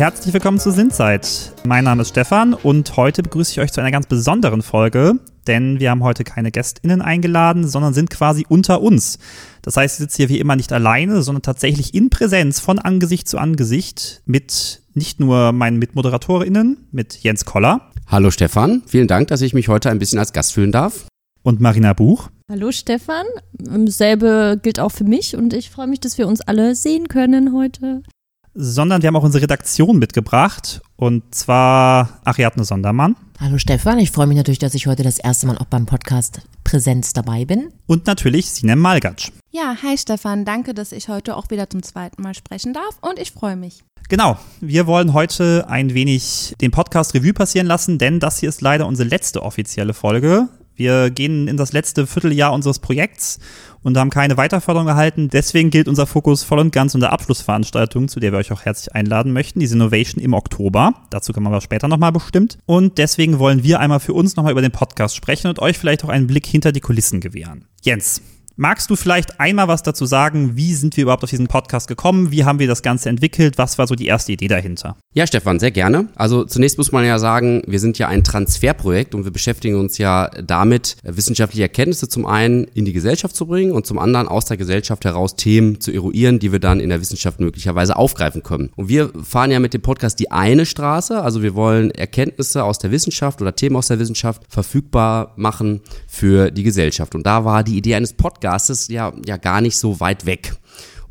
herzlich willkommen zu Sindzeit. Mein Name ist Stefan und heute begrüße ich euch zu einer ganz besonderen Folge, denn wir haben heute keine GästInnen eingeladen, sondern sind quasi unter uns. Das heißt, ich sitze hier wie immer nicht alleine, sondern tatsächlich in Präsenz von Angesicht zu Angesicht mit nicht nur meinen MitmoderatorInnen, mit Jens Koller. Hallo Stefan, vielen Dank, dass ich mich heute ein bisschen als Gast fühlen darf. Und Marina Buch. Hallo Stefan, selbe gilt auch für mich und ich freue mich, dass wir uns alle sehen können heute sondern wir haben auch unsere Redaktion mitgebracht und zwar Ariadne Sondermann. Hallo Stefan, ich freue mich natürlich, dass ich heute das erste Mal auch beim Podcast Präsenz dabei bin. Und natürlich Sinem Malgatsch. Ja, hi Stefan, danke, dass ich heute auch wieder zum zweiten Mal sprechen darf und ich freue mich. Genau, wir wollen heute ein wenig den Podcast Revue passieren lassen, denn das hier ist leider unsere letzte offizielle Folge. Wir gehen in das letzte Vierteljahr unseres Projekts und haben keine Weiterförderung erhalten. Deswegen gilt unser Fokus voll und ganz unter Abschlussveranstaltung, zu der wir euch auch herzlich einladen möchten, diese Innovation im Oktober. Dazu kommen wir aber später nochmal bestimmt. Und deswegen wollen wir einmal für uns nochmal über den Podcast sprechen und euch vielleicht auch einen Blick hinter die Kulissen gewähren. Jens, Magst du vielleicht einmal was dazu sagen? Wie sind wir überhaupt auf diesen Podcast gekommen? Wie haben wir das Ganze entwickelt? Was war so die erste Idee dahinter? Ja, Stefan, sehr gerne. Also zunächst muss man ja sagen, wir sind ja ein Transferprojekt und wir beschäftigen uns ja damit, wissenschaftliche Erkenntnisse zum einen in die Gesellschaft zu bringen und zum anderen aus der Gesellschaft heraus Themen zu eruieren, die wir dann in der Wissenschaft möglicherweise aufgreifen können. Und wir fahren ja mit dem Podcast die eine Straße, also wir wollen Erkenntnisse aus der Wissenschaft oder Themen aus der Wissenschaft verfügbar machen für die Gesellschaft. Und da war die Idee eines Podcasts Gastes ja, ja gar nicht so weit weg.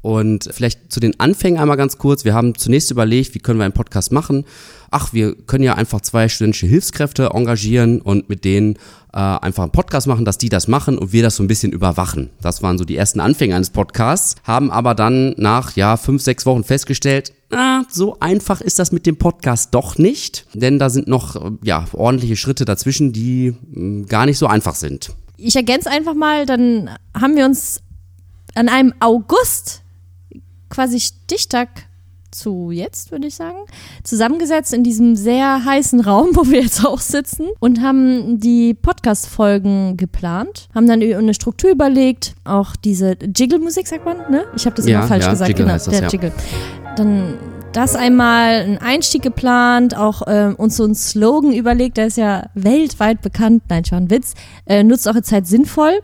Und vielleicht zu den Anfängen einmal ganz kurz. Wir haben zunächst überlegt, wie können wir einen Podcast machen? Ach, wir können ja einfach zwei studentische Hilfskräfte engagieren und mit denen äh, einfach einen Podcast machen, dass die das machen und wir das so ein bisschen überwachen. Das waren so die ersten Anfänge eines Podcasts, haben aber dann nach ja fünf, sechs Wochen festgestellt, ah, so einfach ist das mit dem Podcast doch nicht, denn da sind noch ja ordentliche Schritte dazwischen, die mh, hm, gar nicht so einfach sind ich ergänze einfach mal, dann haben wir uns an einem August quasi Stichtag zu jetzt, würde ich sagen, zusammengesetzt in diesem sehr heißen Raum, wo wir jetzt auch sitzen und haben die Podcast-Folgen geplant, haben dann eine Struktur überlegt, auch diese Jiggle-Musik, sagt man, ne? Ich habe das ja, immer falsch ja, gesagt, Jiggle genau, das, der ja. Jiggle. Dann das einmal einen Einstieg geplant, auch äh, uns so einen Slogan überlegt, der ist ja weltweit bekannt, nein, schon ein Witz, äh, nutzt eure Zeit sinnvoll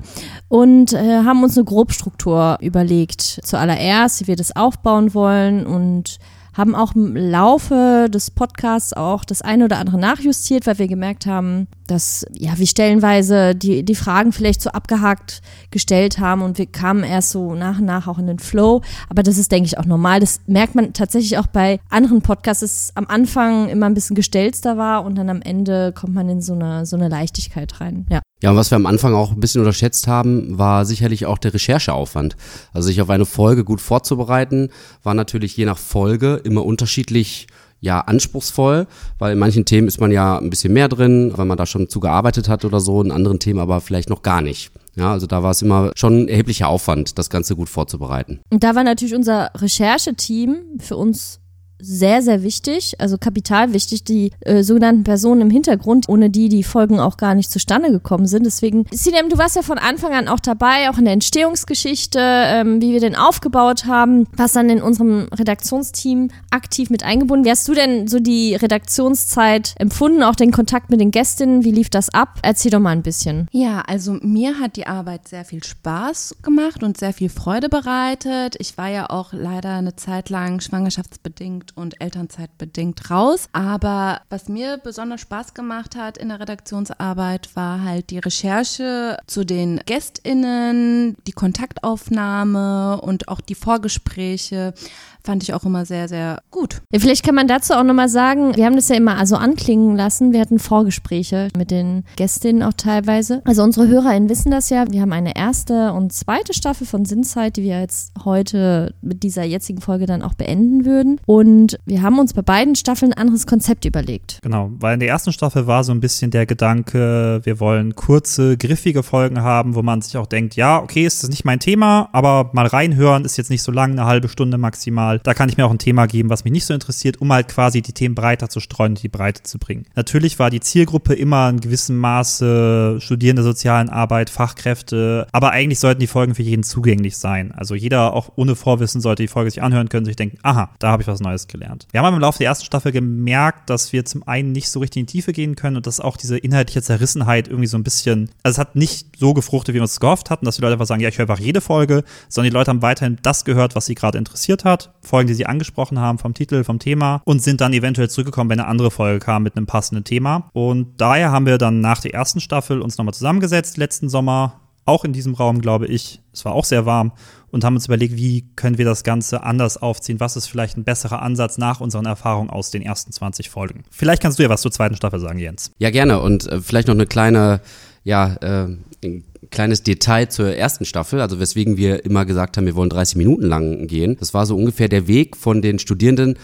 und äh, haben uns eine Grobstruktur überlegt. Zuallererst, wie wir das aufbauen wollen und haben auch im Laufe des Podcasts auch das eine oder andere nachjustiert, weil wir gemerkt haben, dass ja wir stellenweise die, die Fragen vielleicht so abgehakt gestellt haben und wir kamen erst so nach und nach auch in den Flow. Aber das ist, denke ich, auch normal. Das merkt man tatsächlich auch bei anderen Podcasts, dass es am Anfang immer ein bisschen gestellter war und dann am Ende kommt man in so eine, so eine Leichtigkeit rein. Ja. Ja, und was wir am Anfang auch ein bisschen unterschätzt haben, war sicherlich auch der Rechercheaufwand. Also sich auf eine Folge gut vorzubereiten, war natürlich je nach Folge immer unterschiedlich ja anspruchsvoll, weil in manchen Themen ist man ja ein bisschen mehr drin, weil man da schon zugearbeitet hat oder so, in anderen Themen aber vielleicht noch gar nicht. Ja, also da war es immer schon ein erheblicher Aufwand, das Ganze gut vorzubereiten. Und da war natürlich unser Rechercheteam für uns sehr, sehr wichtig, also kapital wichtig, die äh, sogenannten Personen im Hintergrund, ohne die die Folgen auch gar nicht zustande gekommen sind. Deswegen, Sinem, du warst ja von Anfang an auch dabei, auch in der Entstehungsgeschichte, ähm, wie wir den aufgebaut haben, was dann in unserem Redaktionsteam aktiv mit eingebunden. Wie hast du denn so die Redaktionszeit empfunden, auch den Kontakt mit den Gästinnen? Wie lief das ab? Erzähl doch mal ein bisschen. Ja, also mir hat die Arbeit sehr viel Spaß gemacht und sehr viel Freude bereitet. Ich war ja auch leider eine Zeit lang schwangerschaftsbedingt und Elternzeit bedingt raus. Aber was mir besonders Spaß gemacht hat in der Redaktionsarbeit, war halt die Recherche zu den GästInnen, die Kontaktaufnahme und auch die Vorgespräche fand ich auch immer sehr, sehr gut. Ja, vielleicht kann man dazu auch nochmal sagen, wir haben das ja immer also anklingen lassen. Wir hatten Vorgespräche mit den Gästinnen auch teilweise. Also unsere HörerInnen wissen das ja. Wir haben eine erste und zweite Staffel von Sinnzeit, die wir jetzt heute mit dieser jetzigen Folge dann auch beenden würden. Und wir haben uns bei beiden Staffeln ein anderes Konzept überlegt. Genau, weil in der ersten Staffel war so ein bisschen der Gedanke, wir wollen kurze, griffige Folgen haben, wo man sich auch denkt, ja, okay, ist das nicht mein Thema, aber mal reinhören ist jetzt nicht so lang, eine halbe Stunde maximal mal, da kann ich mir auch ein Thema geben, was mich nicht so interessiert, um halt quasi die Themen breiter zu streuen und die Breite zu bringen. Natürlich war die Zielgruppe immer in gewissem Maße Studierende sozialen Arbeit, Fachkräfte, aber eigentlich sollten die Folgen für jeden zugänglich sein. Also jeder auch ohne Vorwissen sollte die Folge sich anhören können, sich denken, aha, da habe ich was Neues Neues gelernt. Wir haben im Laufe der ersten Staffel gemerkt, dass wir zum einen nicht so richtig in die Tiefe gehen können und dass auch diese inhaltliche Zerrissenheit irgendwie so ein bisschen, also es hat nicht so gefruchtet, wie wir es gehofft hatten, dass die Leute einfach sagen, ja, ich höre einfach jede Folge, sondern die Leute haben weiterhin das gehört, was sie gerade interessiert hat, Folgen, die sie angesprochen haben vom Titel, vom Thema und sind dann eventuell zurückgekommen, wenn eine andere Folge kam mit einem passenden Thema. Und daher haben wir dann nach der ersten Staffel uns nochmal zusammengesetzt, letzten Sommer, auch in diesem Raum, glaube ich. Es war auch sehr warm und haben uns überlegt, wie können wir das Ganze anders aufziehen? Was ist vielleicht ein besserer Ansatz nach unseren Erfahrungen aus den ersten 20 Folgen? Vielleicht kannst du ja was zur zweiten Staffel sagen, Jens. Ja, gerne. Und äh, vielleicht noch eine kleine, ja, äh, ein kleines Detail zur ersten Staffel, also weswegen wir immer gesagt haben, wir wollen 30 Minuten lang gehen. Das war so ungefähr der Weg von den Studierenden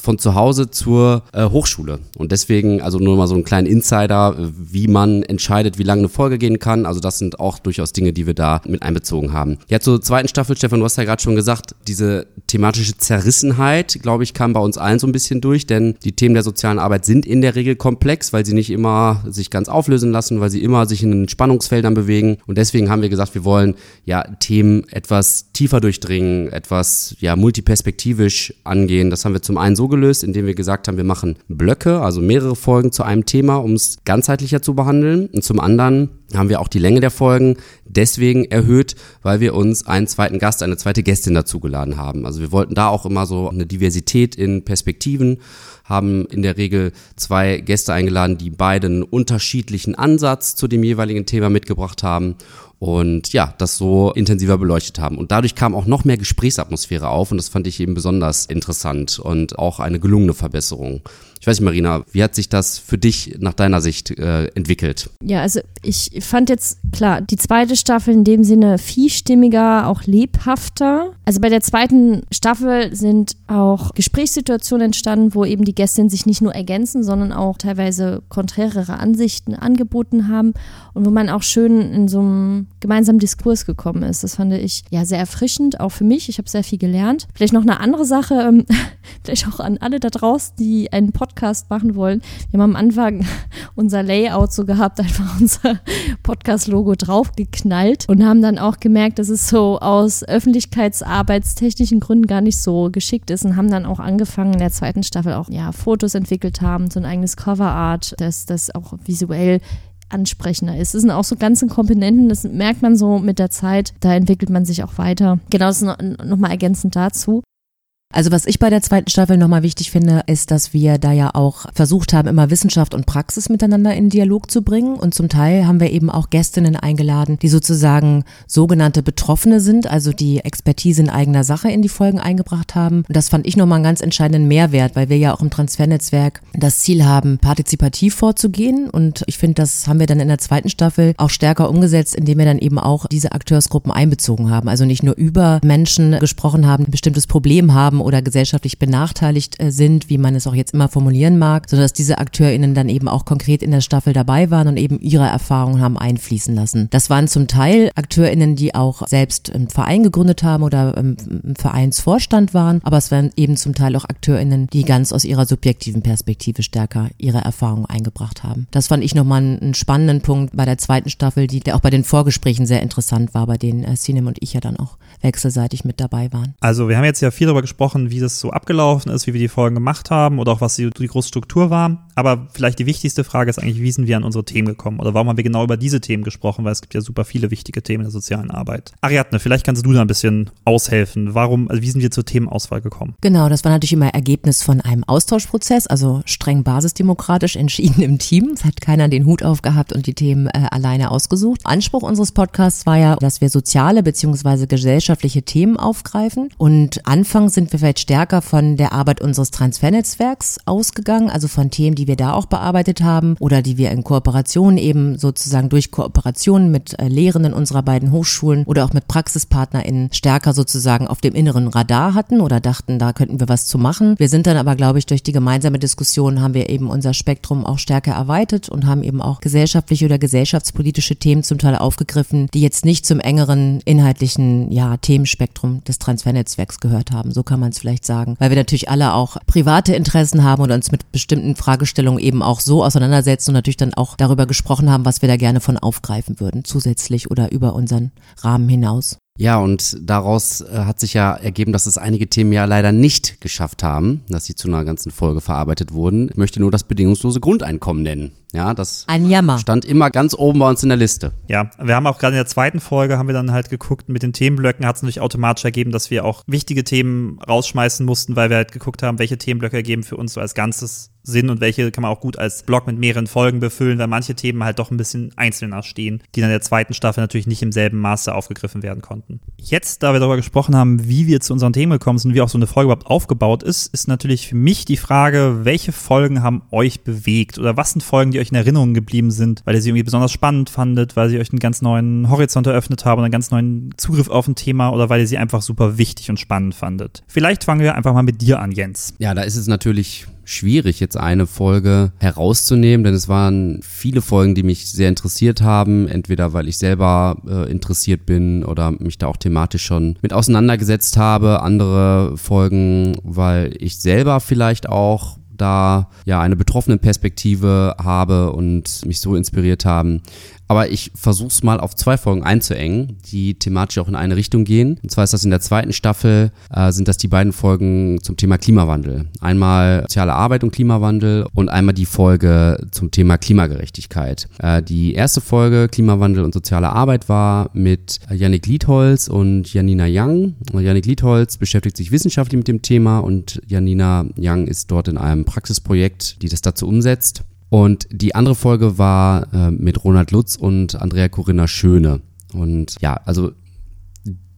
von zu Hause zur äh, Hochschule. Und deswegen, also nur mal so einen kleinen Insider, wie man entscheidet, wie lange eine Folge gehen kann. Also das sind auch durchaus Dinge, die wir da mit einbezogen haben. Ja, zur zweiten Staffel, Stefan, du hast ja gerade schon gesagt, diese thematische Zerrissenheit, glaube ich, kam bei uns allen so ein bisschen durch, denn die Themen der sozialen Arbeit sind in der Regel komplex, weil sie nicht immer sich ganz auflösen lassen, weil sie immer sich in den Spannungsfeldern bewegen. Und deswegen haben wir gesagt, wir wollen ja Themen etwas tiefer durchdringen, etwas ja multiperspektivisch angehen. Das haben wir zum einen so gelöst, indem wir gesagt haben, wir machen Blöcke, also mehrere Folgen zu einem Thema, um es ganzheitlicher zu behandeln. Und zum anderen haben wir auch die Länge der Folgen deswegen erhöht, weil wir uns einen zweiten Gast, eine zweite Gästin dazugeladen haben. Also wir wollten da auch immer so eine Diversität in Perspektiven, haben in der Regel zwei Gäste eingeladen, die beiden unterschiedlichen Ansatz zu dem jeweiligen Thema mitgebracht haben und ja, das so intensiver beleuchtet haben. Und dadurch kam auch noch mehr Gesprächsatmosphäre auf und das fand ich eben besonders interessant und auch eine gelungene Verbesserung. Ich weiß nicht, Marina, wie hat sich das für dich nach deiner Sicht äh, entwickelt? Ja, also ich fand jetzt, klar, die zweite Staffel in dem Sinne vielstimmiger, auch lebhafter. Also bei der zweiten Staffel sind auch Gesprächssituationen entstanden, wo eben die Gästinnen sich nicht nur ergänzen, sondern auch teilweise konträrere Ansichten angeboten haben und wo man auch schön in so einem gemeinsamen Diskurs gekommen ist. Das fand ich ja sehr erfrischend, auch für mich. Ich habe sehr viel gelernt. Vielleicht noch eine andere Sache, ähm, vielleicht auch an alle da draußen, die einen Podcast Podcast machen wollen. Wir haben am Anfang unser Layout so gehabt, einfach unser Podcast-Logo draufgeknallt und haben dann auch gemerkt, dass es so aus öffentlichkeitsarbeitstechnischen Gründen gar nicht so geschickt ist und haben dann auch angefangen in der zweiten Staffel auch ja Fotos entwickelt haben, so ein eigenes Coverart, dass das auch visuell ansprechender ist. Das sind auch so ganze Komponenten, das merkt man so mit der Zeit, da entwickelt man sich auch weiter. Genau, das ist nochmal noch ergänzend dazu. Also was ich bei der zweiten Staffel nochmal wichtig finde, ist, dass wir da ja auch versucht haben, immer Wissenschaft und Praxis miteinander in Dialog zu bringen. Und zum Teil haben wir eben auch Gästinnen eingeladen, die sozusagen sogenannte Betroffene sind, also die Expertise in eigener Sache in die Folgen eingebracht haben. Und das fand ich nochmal einen ganz entscheidenden Mehrwert, weil wir ja auch im Transfernetzwerk das Ziel haben, partizipativ vorzugehen. Und ich finde, das haben wir dann in der zweiten Staffel auch stärker umgesetzt, indem wir dann eben auch diese Akteursgruppen einbezogen haben. Also nicht nur über Menschen gesprochen haben, ein bestimmtes Problem haben oder gesellschaftlich benachteiligt äh, sind, wie man es auch jetzt immer formulieren mag, sodass diese AkteurInnen dann eben auch konkret in der Staffel dabei waren und eben ihre Erfahrungen haben einfließen lassen. Das waren zum Teil AkteurInnen, die auch selbst einen Verein gegründet haben oder im Vereinsvorstand waren, aber es waren eben zum Teil auch AkteurInnen, die ganz aus ihrer subjektiven Perspektive stärker ihre Erfahrungen eingebracht haben. Das fand ich nochmal einen spannenden Punkt bei der zweiten Staffel, die der auch bei den Vorgesprächen sehr interessant war, bei denen äh, Sinem und ich ja dann auch wechselseitig mit dabei waren. Also wir haben jetzt ja viel darüber gesprochen, wie das so abgelaufen ist, wie wir die Folgen gemacht haben oder auch was die, die große Struktur war. Aber vielleicht die wichtigste Frage ist eigentlich, wie sind wir an unsere Themen gekommen oder warum haben wir genau über diese Themen gesprochen, weil es gibt ja super viele wichtige Themen in der sozialen Arbeit. Ariadne, vielleicht kannst du da ein bisschen aushelfen. Warum, also wie sind wir zur Themenauswahl gekommen? Genau, das war natürlich immer Ergebnis von einem Austauschprozess, also streng basisdemokratisch entschieden im Team. Es hat keiner den Hut aufgehabt und die Themen äh, alleine ausgesucht. Anspruch unseres Podcasts war ja, dass wir soziale bzw. gesellschaftliche Themen aufgreifen und anfangs sind wir vielleicht stärker von der Arbeit unseres Transfernetzwerks ausgegangen, also von Themen, die wir da auch bearbeitet haben oder die wir in Kooperation eben sozusagen durch Kooperation mit äh, Lehrenden unserer beiden Hochschulen oder auch mit PraxispartnerInnen stärker sozusagen auf dem inneren Radar hatten oder dachten, da könnten wir was zu machen. Wir sind dann aber, glaube ich, durch die gemeinsame Diskussion haben wir eben unser Spektrum auch stärker erweitert und haben eben auch gesellschaftliche oder gesellschaftspolitische Themen zum Teil aufgegriffen, die jetzt nicht zum engeren inhaltlichen ja, Themenspektrum des Transfernetzwerks gehört haben. So kann man es vielleicht sagen. Weil wir natürlich alle auch private Interessen haben oder uns mit bestimmten Fragestellungen Fragestellung eben auch so auseinandersetzen und natürlich dann auch darüber gesprochen haben, was wir da gerne von aufgreifen würden, zusätzlich oder über unseren Rahmen hinaus. Ja, und daraus äh, hat sich ja ergeben, dass es einige Themen ja leider nicht geschafft haben, dass sie zu einer ganzen Folge verarbeitet wurden. Ich möchte nur das bedingungslose Grundeinkommen nennen. Ja, das Ein Jammer. stand immer ganz oben bei uns in der Liste. Ja, wir haben auch gerade in der zweiten Folge haben wir dann halt geguckt, mit den Themenblöcken hat es natürlich automatisch ergeben, dass wir auch wichtige Themen rausschmeißen mussten, weil wir halt geguckt haben, welche Themenblöcke ergeben für uns so als Ganzes Sinn und welche kann man auch gut als Blog mit mehreren Folgen befüllen, weil manche Themen halt doch ein bisschen einzelner stehen, die dann in der zweiten Staffel natürlich nicht im selben Maße aufgegriffen werden konnten. Jetzt, da wir darüber gesprochen haben, wie wir zu unseren Themen gekommen sind, wie auch so eine Folge überhaupt aufgebaut ist, ist natürlich für mich die Frage, welche Folgen haben euch bewegt oder was sind Folgen, die euch in Erinnerung geblieben sind, weil ihr sie irgendwie besonders spannend fandet, weil sie euch einen ganz neuen Horizont eröffnet haben, einen ganz neuen Zugriff auf ein Thema oder weil ihr sie einfach super wichtig und spannend fandet. Vielleicht fangen wir einfach mal mit dir an, Jens. Ja, da ist es natürlich schwierig, jetzt eine Folge herauszunehmen, denn es waren viele Folgen, die mich sehr interessiert haben, entweder weil ich selber äh, interessiert bin oder mich da auch thematisch schon mit auseinandergesetzt habe, andere Folgen, weil ich selber vielleicht auch da ja eine betroffene Perspektive habe und mich so inspiriert haben. Aber ich versuche es mal auf zwei Folgen einzuengen, die thematisch auch in eine Richtung gehen. Und zwar ist das in der zweiten Staffel, äh, sind das die beiden Folgen zum Thema Klimawandel. Einmal soziale Arbeit und Klimawandel und einmal die Folge zum Thema Klimagerechtigkeit. Äh, die erste Folge Klimawandel und soziale Arbeit war mit Yannick Liedholz und Janina Young. Yannick Liedholz beschäftigt sich wissenschaftlich mit dem Thema und Janina Young ist dort in einem Praxisprojekt, die das dazu umsetzt. Und die andere Folge war äh, mit Ronald Lutz und Andrea Corinna Schöne. Und ja, also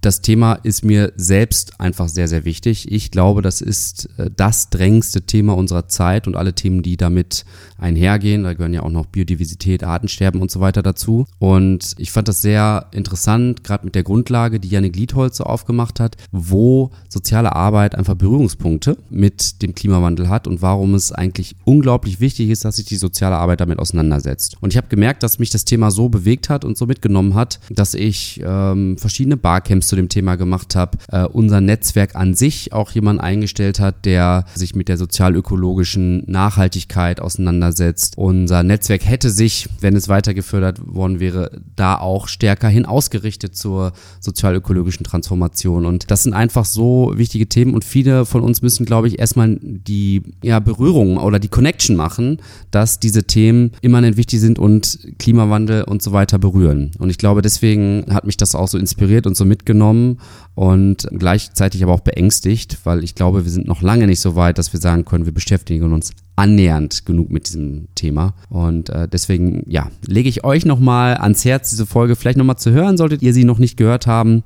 das Thema ist mir selbst einfach sehr, sehr wichtig. Ich glaube, das ist äh, das drängendste Thema unserer Zeit und alle Themen, die damit einhergehen. Da gehören ja auch noch Biodiversität, Artensterben und so weiter dazu. Und ich fand das sehr interessant, gerade mit der Grundlage, die Janik Liedholz so aufgemacht hat, wo soziale Arbeit einfach Berührungspunkte mit dem Klimawandel hat und warum es eigentlich unglaublich wichtig ist, dass sich die soziale Arbeit damit auseinandersetzt. Und ich habe gemerkt, dass mich das Thema so bewegt hat und so mitgenommen hat, dass ich ähm, verschiedene Barcamps zu dem Thema gemacht habe, äh, unser Netzwerk an sich auch jemand eingestellt hat, der sich mit der sozial-ökologischen Nachhaltigkeit auseinandersetzt. Unser Netzwerk hätte sich, wenn es weiter gefördert worden wäre, da auch stärker hin ausgerichtet zur sozial-ökologischen Transformation. Und das sind einfach so wichtige Themen und viele von uns müssen, glaube ich, erstmal die ja, Berührung oder die Connection machen, dass diese Themen immanent wichtig sind und Klimawandel und so weiter berühren. Und ich glaube, deswegen hat mich das auch so inspiriert und so mitgenommen und gleichzeitig aber auch beängstigt, weil ich glaube, wir sind noch lange nicht so weit, dass wir sagen können, wir beschäftigen uns annähernd genug mit diesem Thema. Und äh, deswegen, ja, lege ich euch nochmal ans Herz, diese Folge vielleicht nochmal zu hören, solltet ihr sie noch nicht gehört haben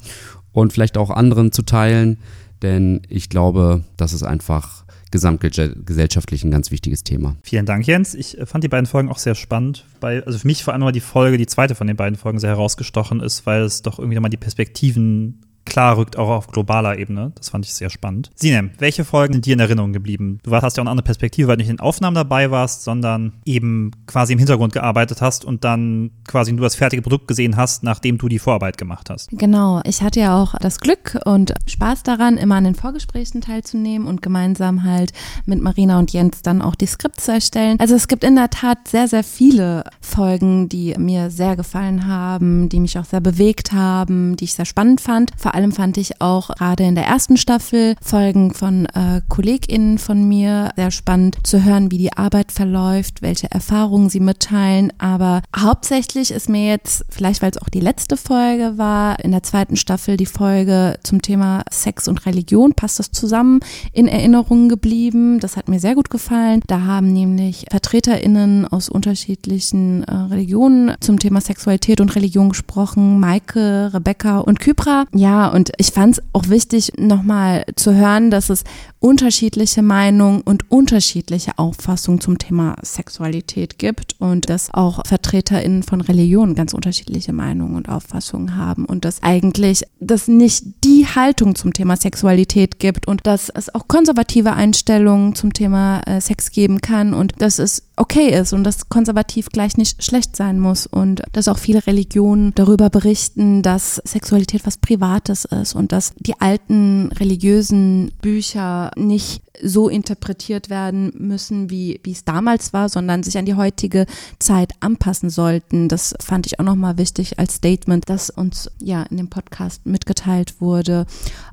und vielleicht auch anderen zu teilen, denn ich glaube, das ist einfach gesamtgesellschaftlich ein ganz wichtiges Thema. Vielen Dank, Jens. Ich äh, fand die beiden Folgen auch sehr spannend. Weil, also für mich vor allem war die Folge, die zweite von den beiden Folgen, sehr herausgestochen ist, weil es doch irgendwie nochmal die Perspektiven klar rückt, auch auf globaler Ebene. Das fand ich sehr spannend. Sinem, welche Folgen sind dir in Erinnerung geblieben? Du hast ja auch eine andere Perspektive, weil du nicht in Aufnahmen dabei warst, sondern eben quasi im Hintergrund gearbeitet hast und dann quasi nur das fertige Produkt gesehen hast, nachdem du die Vorarbeit gemacht hast. Genau, ich hatte ja auch das Glück und Spaß daran, immer an den Vorgesprächen teilzunehmen und gemeinsam halt mit Marina und Jens dann auch die Skripts zu erstellen. Also es gibt in der Tat sehr, sehr viele Folgen, die mir sehr gefallen haben, die mich auch sehr bewegt haben, die ich sehr spannend fand. Vor allem fand ich auch gerade in der ersten Staffel Folgen von äh, KollegInnen von mir sehr spannend zu hören, wie die Arbeit verläuft, welche Erfahrungen sie mitteilen. Aber hauptsächlich ist mir jetzt, vielleicht weil es auch die letzte Folge war, in der zweiten Staffel die Folge zum Thema Sex und Religion, passt das zusammen, in Erinnerung geblieben. Das hat mir sehr gut gefallen. Da haben nämlich VertreterInnen aus unterschiedlichen äh, Religionen zum Thema Sexualität und Religion gesprochen. Maike, Rebecca und Kypra. Ja, und ich fand es auch wichtig, nochmal zu hören, dass es unterschiedliche Meinungen und unterschiedliche Auffassungen zum Thema Sexualität gibt und dass auch VertreterInnen von Religionen ganz unterschiedliche Meinungen und Auffassungen haben und dass eigentlich das nicht die Haltung zum Thema Sexualität gibt und dass es auch konservative Einstellungen zum Thema äh, Sex geben kann und dass es okay ist und dass konservativ gleich nicht schlecht sein muss und dass auch viele Religionen darüber berichten, dass Sexualität was Privates ist und dass die alten religiösen Bücher nicht so interpretiert werden müssen, wie, wie es damals war, sondern sich an die heutige Zeit anpassen sollten. Das fand ich auch nochmal wichtig als Statement, das uns ja in dem Podcast mitgeteilt wurde.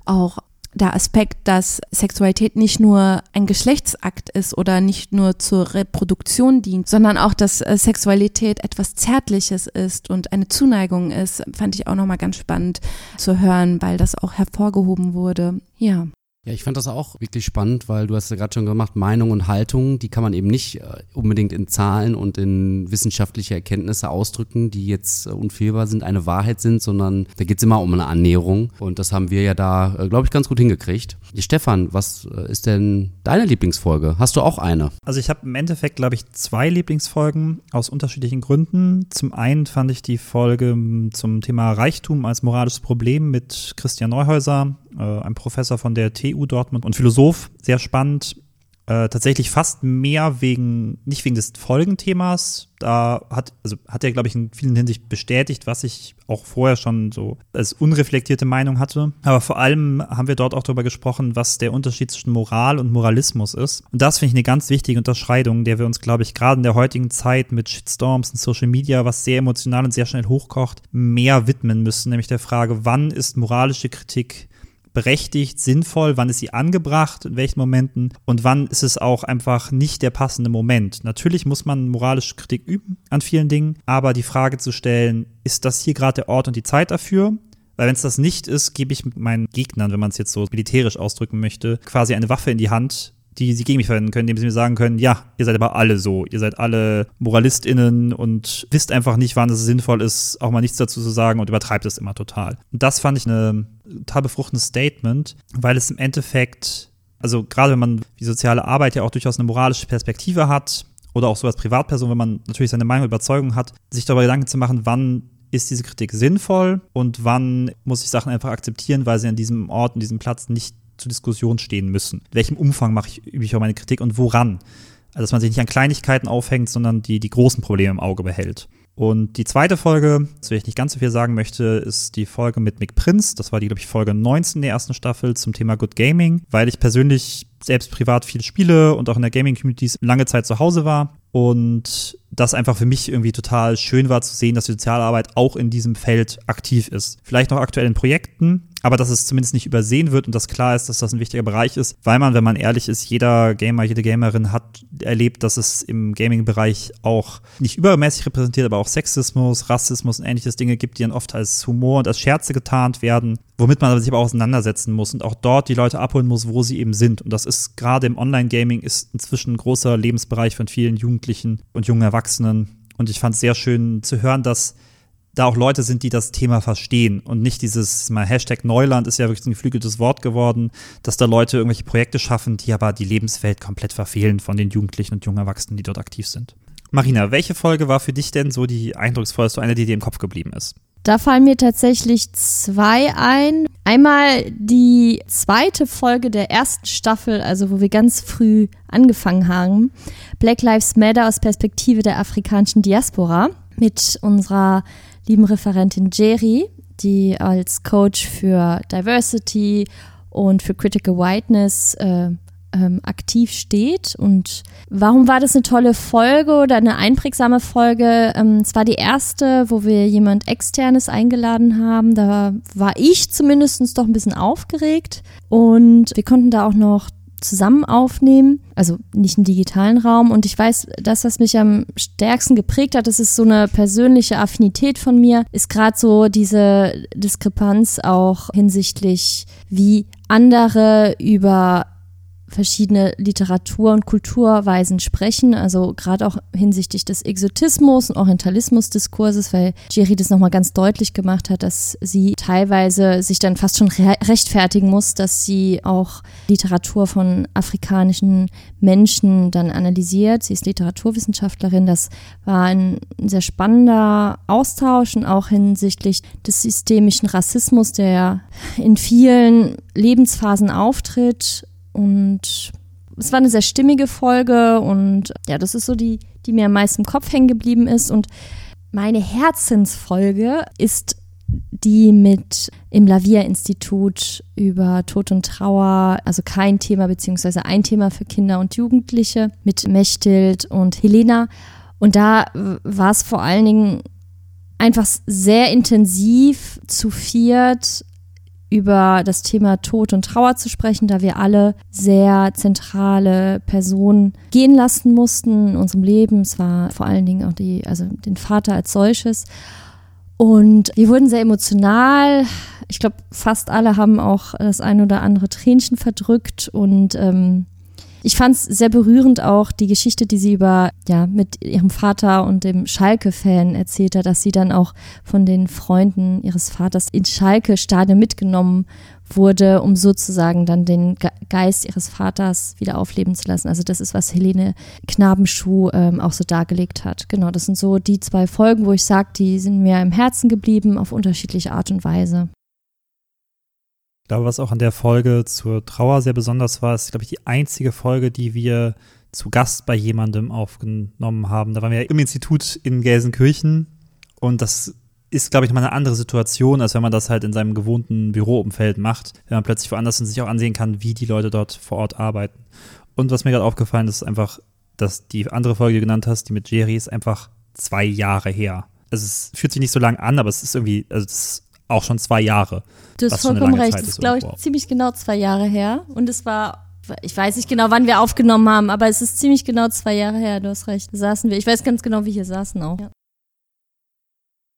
Auch der Aspekt, dass Sexualität nicht nur ein Geschlechtsakt ist oder nicht nur zur Reproduktion dient, sondern auch, dass äh, Sexualität etwas Zärtliches ist und eine Zuneigung ist, fand ich auch nochmal ganz spannend zu hören, weil das auch hervorgehoben wurde. Ja. Ja, ich fand das auch wirklich spannend, weil du hast ja gerade schon gemacht, Meinung und Haltung, die kann man eben nicht äh, unbedingt in Zahlen und in wissenschaftliche Erkenntnisse ausdrücken, die jetzt äh, unfehlbar sind, eine Wahrheit sind, sondern da geht's immer um eine Annäherung. Und das haben wir ja da, äh, glaube ich, ganz gut hingekriegt. Stefan, was ist denn deine Lieblingsfolge? Hast du auch eine? Also ich habe im Endeffekt, glaube ich, zwei Lieblingsfolgen aus unterschiedlichen Gründen. Zum einen fand ich die Folge hm, zum Thema Reichtum als moralisches Problem mit Christian Neuhäuser, äh, ein Professor von der TU Dortmund und Philosoph, sehr spannend. Äh, tatsächlich fast mehr wegen, nicht wegen des Folgenthemas. Da hat, also hat er, glaube ich, in vielen Hinsicht bestätigt, was ich auch vorher schon so als unreflektierte Meinung hatte. Aber vor allem haben wir dort auch darüber gesprochen, was der Unterschied zwischen Moral und Moralismus ist. Und das finde ich eine ganz wichtige Unterscheidung, der wir uns, glaube ich, gerade in der heutigen Zeit mit Shitstorms und Social Media, was sehr emotional und sehr schnell hochkocht, mehr widmen müssen. Nämlich der Frage, wann ist moralische Kritik berechtigt, sinnvoll, wann ist sie angebracht, in welchen Momenten und wann ist es auch einfach nicht der passende Moment. Natürlich muss man moralische Kritik üben an vielen Dingen, aber die Frage zu stellen, ist das hier gerade der Ort und die Zeit dafür? Weil wenn es das nicht ist, gebe ich meinen Gegnern, wenn man es jetzt so militärisch ausdrücken möchte, quasi eine Waffe in die Hand, die sie gegen mich verwenden können, indem sie mir sagen können, ja, ihr seid aber alle so, ihr seid alle MoralistInnen und wisst einfach nicht, wann es sinnvoll ist, auch mal nichts dazu zu sagen und übertreibt es immer total. Und das fand ich ein total befruchtendes Statement, weil es im Endeffekt, also gerade wenn man die soziale Arbeit ja auch durchaus eine moralische Perspektive hat, oder auch so als Privatperson, wenn man natürlich seine Meinung und Überzeugung hat, sich darüber Gedanken zu machen, wann ist diese Kritik sinnvoll und wann muss ich Sachen einfach akzeptieren, weil sie an diesem Ort, an diesem Platz nicht zur Diskussion stehen müssen. In welchem Umfang mache ich, übe ich auch meine Kritik und woran? Also, dass man sich nicht an Kleinigkeiten aufhängt, sondern die, die großen Probleme im Auge behält. Und die zweite Folge, zu der ich nicht ganz so viel sagen möchte, ist die Folge mit Mick Prince. Das war die, glaube ich, Folge 19 der ersten Staffel zum Thema Good Gaming, weil ich persönlich selbst privat viel spiele und auch in der Gaming-Community lange Zeit zu Hause war. Und das einfach für mich irgendwie total schön war zu sehen, dass die Sozialarbeit auch in diesem Feld aktiv ist. Vielleicht noch aktuell in Projekten, aber dass es zumindest nicht übersehen wird und dass klar ist, dass das ein wichtiger Bereich ist, weil man, wenn man ehrlich ist, jeder Gamer, jede Gamerin hat erlebt, dass es im Gaming-Bereich auch nicht übermäßig repräsentiert, aber auch Sexismus, Rassismus und ähnliches Dinge gibt, die dann oft als Humor und als Scherze getarnt werden, womit man sich aber auseinandersetzen muss und auch dort die Leute abholen muss, wo sie eben sind. Und das ist gerade im Online-Gaming ist inzwischen ein großer Lebensbereich von vielen Jugendlichen und jungen Erwachsenen. Und ich fand es sehr schön zu hören, dass da auch Leute sind, die das Thema verstehen und nicht dieses mal Hashtag Neuland ist ja wirklich ein geflügeltes Wort geworden, dass da Leute irgendwelche Projekte schaffen, die aber die Lebenswelt komplett verfehlen von den Jugendlichen und jungen Erwachsenen, die dort aktiv sind. Marina, welche Folge war für dich denn so die eindrucksvollste, eine, die dir im Kopf geblieben ist? Da fallen mir tatsächlich zwei ein. Einmal die zweite Folge der ersten Staffel, also wo wir ganz früh angefangen haben. Black Lives Matter aus Perspektive der afrikanischen Diaspora mit unserer lieben Referentin Jerry, die als Coach für Diversity und für Critical Whiteness äh, ähm, aktiv steht. Und warum war das eine tolle Folge oder eine einprägsame Folge? Ähm, es war die erste, wo wir jemand Externes eingeladen haben. Da war ich zumindest doch ein bisschen aufgeregt. Und wir konnten da auch noch zusammen aufnehmen, also nicht im digitalen Raum. Und ich weiß, das, was mich am stärksten geprägt hat, das ist so eine persönliche Affinität von mir, ist gerade so diese Diskrepanz auch hinsichtlich, wie andere über verschiedene Literatur- und Kulturweisen sprechen, also gerade auch hinsichtlich des Exotismus und Orientalismus-Diskurses, weil Jerry das nochmal ganz deutlich gemacht hat, dass sie teilweise sich dann fast schon re rechtfertigen muss, dass sie auch Literatur von afrikanischen Menschen dann analysiert. Sie ist Literaturwissenschaftlerin. Das war ein sehr spannender Austausch und auch hinsichtlich des systemischen Rassismus, der in vielen Lebensphasen auftritt und es war eine sehr stimmige Folge und ja, das ist so die, die mir am meisten im Kopf hängen geblieben ist. Und meine Herzensfolge ist die mit im Lavia-Institut über Tod und Trauer, also kein Thema, beziehungsweise ein Thema für Kinder und Jugendliche mit Mechthild und Helena. Und da war es vor allen Dingen einfach sehr intensiv zu viert über das Thema Tod und Trauer zu sprechen, da wir alle sehr zentrale Personen gehen lassen mussten in unserem Leben. Es war vor allen Dingen auch die, also den Vater als solches. Und wir wurden sehr emotional. Ich glaube, fast alle haben auch das ein oder andere Tränchen verdrückt und ähm, ich fand es sehr berührend auch die Geschichte, die sie über, ja, mit ihrem Vater und dem Schalke-Fan erzählt hat, dass sie dann auch von den Freunden ihres Vaters ins Schalke-Stadion mitgenommen wurde, um sozusagen dann den Geist ihres Vaters wieder aufleben zu lassen. Also das ist, was Helene Knabenschuh ähm, auch so dargelegt hat. Genau, das sind so die zwei Folgen, wo ich sage, die sind mir im Herzen geblieben auf unterschiedliche Art und Weise. Ich glaube, was auch an der Folge zur Trauer sehr besonders war, ist, glaube ich, die einzige Folge, die wir zu Gast bei jemandem aufgenommen haben. Da waren wir im Institut in Gelsenkirchen und das ist, glaube ich, mal eine andere Situation, als wenn man das halt in seinem gewohnten Büroumfeld macht, wenn man plötzlich woanders und sich auch ansehen kann, wie die Leute dort vor Ort arbeiten. Und was mir gerade aufgefallen ist, ist einfach, dass die andere Folge, die du genannt hast, die mit Jerry, ist einfach zwei Jahre her. Also es fühlt sich nicht so lang an, aber es ist irgendwie, also es auch schon zwei Jahre. Du hast vollkommen recht. Das ist, glaube ich, ziemlich genau zwei Jahre her. Und es war, ich weiß nicht genau, wann wir aufgenommen haben, aber es ist ziemlich genau zwei Jahre her. Du hast recht. Da saßen wir. Ich weiß ganz genau, wie wir hier saßen auch. Ja.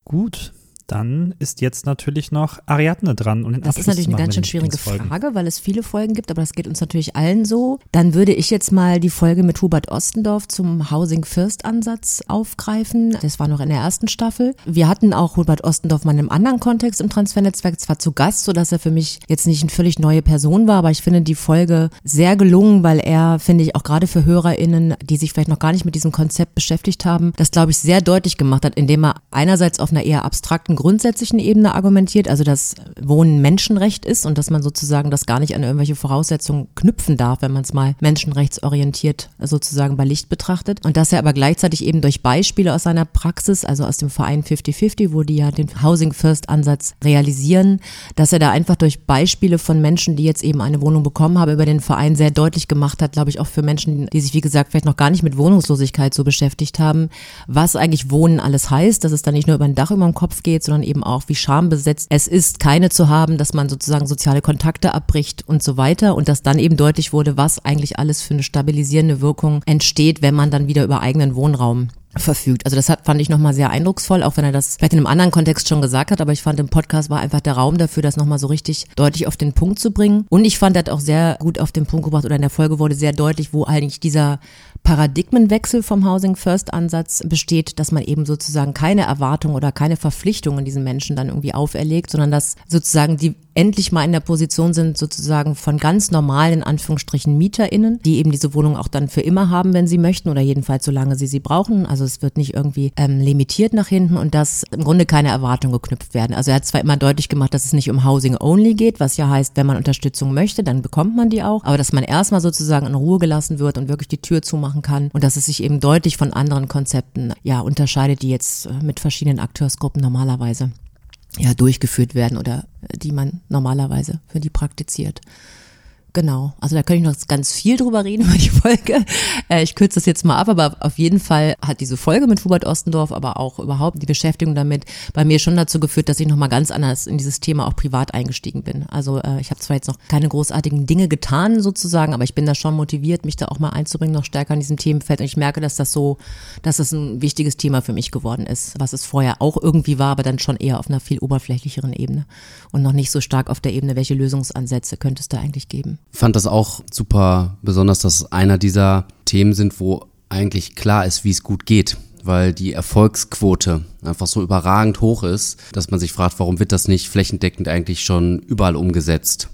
Gut, dann ist jetzt natürlich noch Ariadne dran. Und den das ist natürlich eine ganz schön schwierige Frage, weil es viele Folgen gibt, aber das geht uns natürlich allen so. Dann würde ich jetzt mal die Folge mit Hubert Ostendorf zum Housing First Ansatz aufgreifen. Das war noch in der ersten Staffel. Wir hatten auch Hubert Ostendorf mal in einem anderen Kontext im Transfernetzwerk zwar zu Gast, sodass er für mich jetzt nicht eine völlig neue Person war, aber ich finde die Folge sehr gelungen, weil er, finde ich, auch gerade für HörerInnen, die sich vielleicht noch gar nicht mit diesem Konzept beschäftigt haben, das, glaube ich, sehr deutlich gemacht hat, indem er einerseits auf einer eher abstrakten grundsätzlichen Ebene argumentiert, also dass Wohnen Menschenrecht ist und dass man sozusagen das gar nicht an irgendwelche Voraussetzungen knüpfen darf, wenn man es mal menschenrechtsorientiert sozusagen bei Licht betrachtet. Und dass er aber gleichzeitig eben durch Beispiele aus seiner Praxis, also aus dem Verein 50-50, wo die ja den Housing First Ansatz realisieren, dass er da einfach durch Beispiele von Menschen, die jetzt eben eine Wohnung bekommen haben, über den Verein sehr deutlich gemacht hat, glaube ich, auch für Menschen, die sich, wie gesagt, vielleicht noch gar nicht mit Wohnungslosigkeit so beschäftigt haben, was eigentlich Wohnen alles heißt, dass es dann nicht nur über ein Dach über dem Kopf geht, sondern eben auch, wie schambesetzt es ist, keine zu haben, dass man sozusagen soziale Kontakte abbricht und so weiter. Und dass dann eben deutlich wurde, was eigentlich alles für eine stabilisierende Wirkung entsteht, wenn man dann wieder über eigenen Wohnraum verfügt. Also das hat, fand ich nochmal sehr eindrucksvoll, auch wenn er das vielleicht in einem anderen Kontext schon gesagt hat, aber ich fand im Podcast war einfach der Raum dafür, das nochmal so richtig deutlich auf den Punkt zu bringen. Und ich fand, er hat auch sehr gut auf den Punkt gebracht oder in der Folge wurde sehr deutlich, wo eigentlich dieser Paradigmenwechsel vom Housing First Ansatz besteht, dass man eben sozusagen keine Erwartung oder keine Verpflichtungen diesen Menschen dann irgendwie auferlegt, sondern dass sozusagen die endlich mal in der Position sind, sozusagen von ganz normalen, in Anführungsstrichen, MieterInnen, die eben diese Wohnung auch dann für immer haben, wenn sie möchten oder jedenfalls solange sie sie brauchen. Also es wird nicht irgendwie ähm, limitiert nach hinten und dass im Grunde keine Erwartungen geknüpft werden. Also er hat zwar immer deutlich gemacht, dass es nicht um Housing Only geht, was ja heißt, wenn man Unterstützung möchte, dann bekommt man die auch, aber dass man erstmal sozusagen in Ruhe gelassen wird und wirklich die Tür zumachen kann und dass es sich eben deutlich von anderen Konzepten ja unterscheidet, die jetzt äh, mit verschiedenen Akteursgruppen normalerweise ja durchgeführt werden oder äh, die man normalerweise für die praktiziert. Genau, also da könnte ich noch ganz viel drüber reden über die Folge. Äh, ich kürze das jetzt mal ab, aber auf jeden Fall hat diese Folge mit Hubert Ostendorf, aber auch überhaupt die Beschäftigung damit bei mir schon dazu geführt, dass ich nochmal ganz anders in dieses Thema auch privat eingestiegen bin. Also äh, ich habe zwar jetzt noch keine großartigen Dinge getan sozusagen, aber ich bin da schon motiviert, mich da auch mal einzubringen, noch stärker in diesem Themenfeld. Und ich merke, dass das so, dass das ein wichtiges Thema für mich geworden ist, was es vorher auch irgendwie war, aber dann schon eher auf einer viel oberflächlicheren Ebene und noch nicht so stark auf der Ebene, welche Lösungsansätze könnte es da eigentlich geben fand das auch super besonders, dass einer dieser Themen sind, wo eigentlich klar ist, wie es gut geht weil die Erfolgsquote einfach so überragend hoch ist, dass man sich fragt, warum wird das nicht flächendeckend eigentlich schon überall umgesetzt?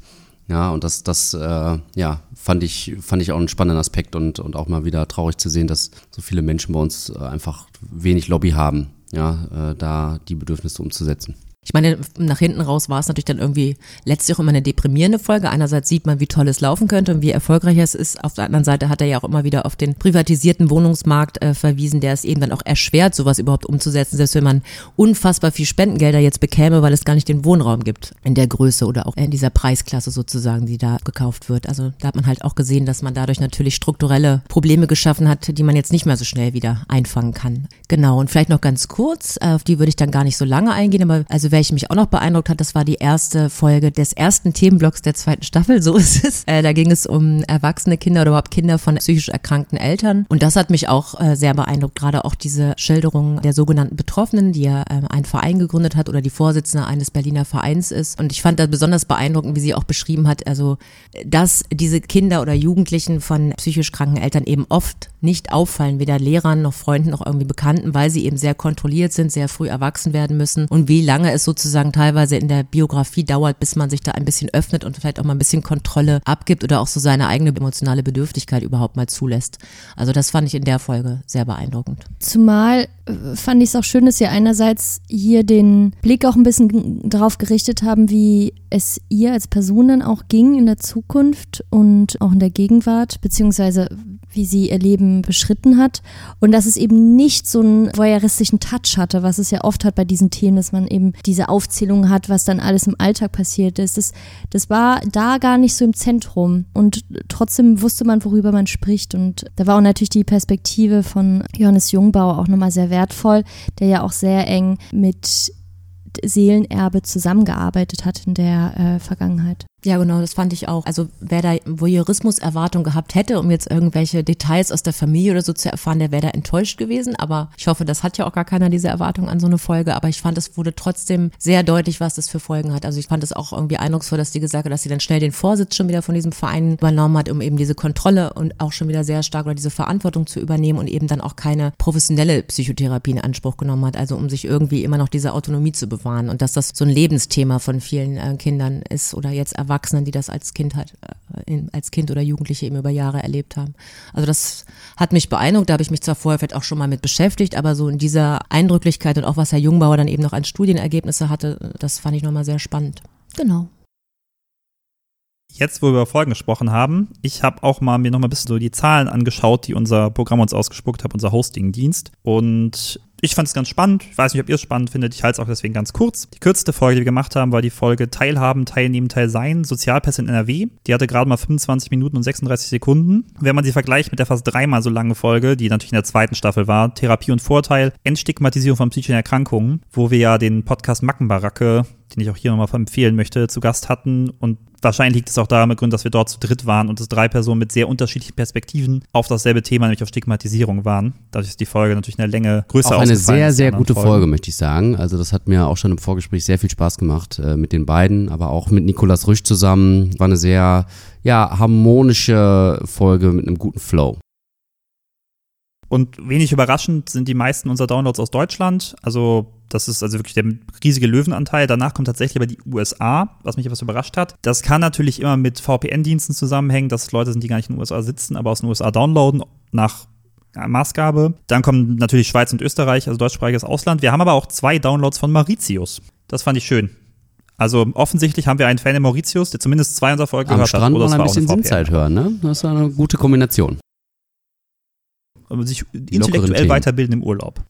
Ja, und das, das äh, ja, fand ich, fand ich auch einen spannenden Aspekt und, und auch mal wieder traurig zu sehen, dass so viele Menschen bei uns einfach wenig Lobby haben, ja, äh, da die Bedürfnisse umzusetzen. Ich meine, nach hinten raus war es natürlich dann irgendwie letztlich auch immer eine deprimierende Folge. Einerseits sieht man, wie toll es laufen könnte und wie erfolgreich es ist. Auf der anderen Seite hat er ja auch immer wieder auf den privatisierten Wohnungsmarkt äh, verwiesen, der es eben dann auch erschwert, sowas überhaupt umzusetzen, selbst wenn man unfassbar viel Spendengelder jetzt bekäme, weil es gar nicht den Wohnraum gibt in der Größe oder auch in dieser Preisklasse sozusagen, die da gekauft wird. Also da hat man halt auch gesehen, dass man dadurch natürlich strukturelle Probleme geschaffen hat, die man jetzt nicht mehr so schnell wieder einfangen kann. Genau. Und vielleicht noch ganz kurz, auf die würde ich dann gar nicht so lange eingehen, aber also welche mich auch noch beeindruckt hat, das war die erste Folge des ersten Themenblocks der zweiten Staffel, so ist es. Äh, da ging es um erwachsene Kinder oder überhaupt Kinder von psychisch erkrankten Eltern. Und das hat mich auch äh, sehr beeindruckt, gerade auch diese Schilderung der sogenannten Betroffenen, die ja äh, einen Verein gegründet hat oder die Vorsitzende eines Berliner Vereins ist. Und ich fand das besonders beeindruckend, wie sie auch beschrieben hat, also dass diese Kinder oder Jugendlichen von psychisch kranken Eltern eben oft nicht auffallen, weder Lehrern noch Freunden noch irgendwie Bekannten, weil sie eben sehr kontrolliert sind, sehr früh erwachsen werden müssen und wie lange es sozusagen teilweise in der Biografie dauert, bis man sich da ein bisschen öffnet und vielleicht auch mal ein bisschen Kontrolle abgibt oder auch so seine eigene emotionale Bedürftigkeit überhaupt mal zulässt. Also das fand ich in der Folge sehr beeindruckend. Zumal äh, fand ich es auch schön, dass Sie einerseits hier den Blick auch ein bisschen darauf gerichtet haben, wie es ihr als Person dann auch ging in der Zukunft und auch in der Gegenwart, beziehungsweise wie sie ihr Leben beschritten hat. Und dass es eben nicht so einen voyeuristischen Touch hatte, was es ja oft hat bei diesen Themen, dass man eben diese Aufzählung hat, was dann alles im Alltag passiert ist. Das, das war da gar nicht so im Zentrum. Und trotzdem wusste man, worüber man spricht. Und da war auch natürlich die Perspektive von Johannes Jungbauer auch nochmal sehr wertvoll, der ja auch sehr eng mit Seelenerbe zusammengearbeitet hat in der äh, Vergangenheit. Ja, genau, das fand ich auch. Also wer da Voyeurismus-Erwartung gehabt hätte, um jetzt irgendwelche Details aus der Familie oder so zu erfahren, der wäre da enttäuscht gewesen. Aber ich hoffe, das hat ja auch gar keiner diese Erwartung an so eine Folge. Aber ich fand, es wurde trotzdem sehr deutlich, was das für Folgen hat. Also ich fand es auch irgendwie eindrucksvoll, dass die gesagt hat, dass sie dann schnell den Vorsitz schon wieder von diesem Verein übernommen hat, um eben diese Kontrolle und auch schon wieder sehr stark oder diese Verantwortung zu übernehmen und eben dann auch keine professionelle Psychotherapie in Anspruch genommen hat. Also um sich irgendwie immer noch diese Autonomie zu bewahren und dass das so ein Lebensthema von vielen äh, Kindern ist oder jetzt erwartet Erwachsenen, die das als Kind halt, als Kind oder Jugendliche eben über Jahre erlebt haben. Also das hat mich beeindruckt, da habe ich mich zwar vorher vielleicht auch schon mal mit beschäftigt, aber so in dieser Eindrücklichkeit und auch was Herr Jungbauer dann eben noch als Studienergebnisse hatte, das fand ich nochmal sehr spannend. Genau jetzt, wo wir über Folgen gesprochen haben, ich habe auch mal mir noch mal ein bisschen so die Zahlen angeschaut, die unser Programm uns ausgespuckt hat, unser Hosting-Dienst. Und ich fand es ganz spannend. Ich weiß nicht, ob ihr es spannend findet. Ich halte es auch deswegen ganz kurz. Die kürzeste Folge, die wir gemacht haben, war die Folge Teilhaben, Teilnehmen, Teil sein, Sozialpässe in NRW. Die hatte gerade mal 25 Minuten und 36 Sekunden. Wenn man sie vergleicht mit der fast dreimal so langen Folge, die natürlich in der zweiten Staffel war, Therapie und Vorteil, Entstigmatisierung von psychischen Erkrankungen, wo wir ja den Podcast Mackenbaracke, den ich auch hier nochmal empfehlen möchte, zu Gast hatten und wahrscheinlich liegt es auch daran, Grund, dass wir dort zu dritt waren und es drei Personen mit sehr unterschiedlichen Perspektiven auf dasselbe Thema, nämlich auf Stigmatisierung waren. Dadurch ist die Folge natürlich eine Länge größer Auch eine sehr, sehr gute Folgen. Folge, möchte ich sagen. Also das hat mir auch schon im Vorgespräch sehr viel Spaß gemacht äh, mit den beiden, aber auch mit Nikolas Rüsch zusammen. War eine sehr, ja, harmonische Folge mit einem guten Flow. Und wenig überraschend sind die meisten unserer Downloads aus Deutschland. Also das ist also wirklich der riesige Löwenanteil. Danach kommt tatsächlich aber die USA, was mich etwas überrascht hat. Das kann natürlich immer mit VPN-Diensten zusammenhängen, dass Leute sind, die gar nicht in den USA sitzen, aber aus den USA downloaden nach Maßgabe. Dann kommen natürlich Schweiz und Österreich, also deutschsprachiges Ausland. Wir haben aber auch zwei Downloads von Mauritius. Das fand ich schön. Also offensichtlich haben wir einen Fan in Mauritius, der zumindest zwei unserer Folgen gehört Strand hat. Oder mal ein bisschen Sinnzeit hören, ne? Das war eine gute Kombination. Und sich intellektuell weiterbilden im Urlaub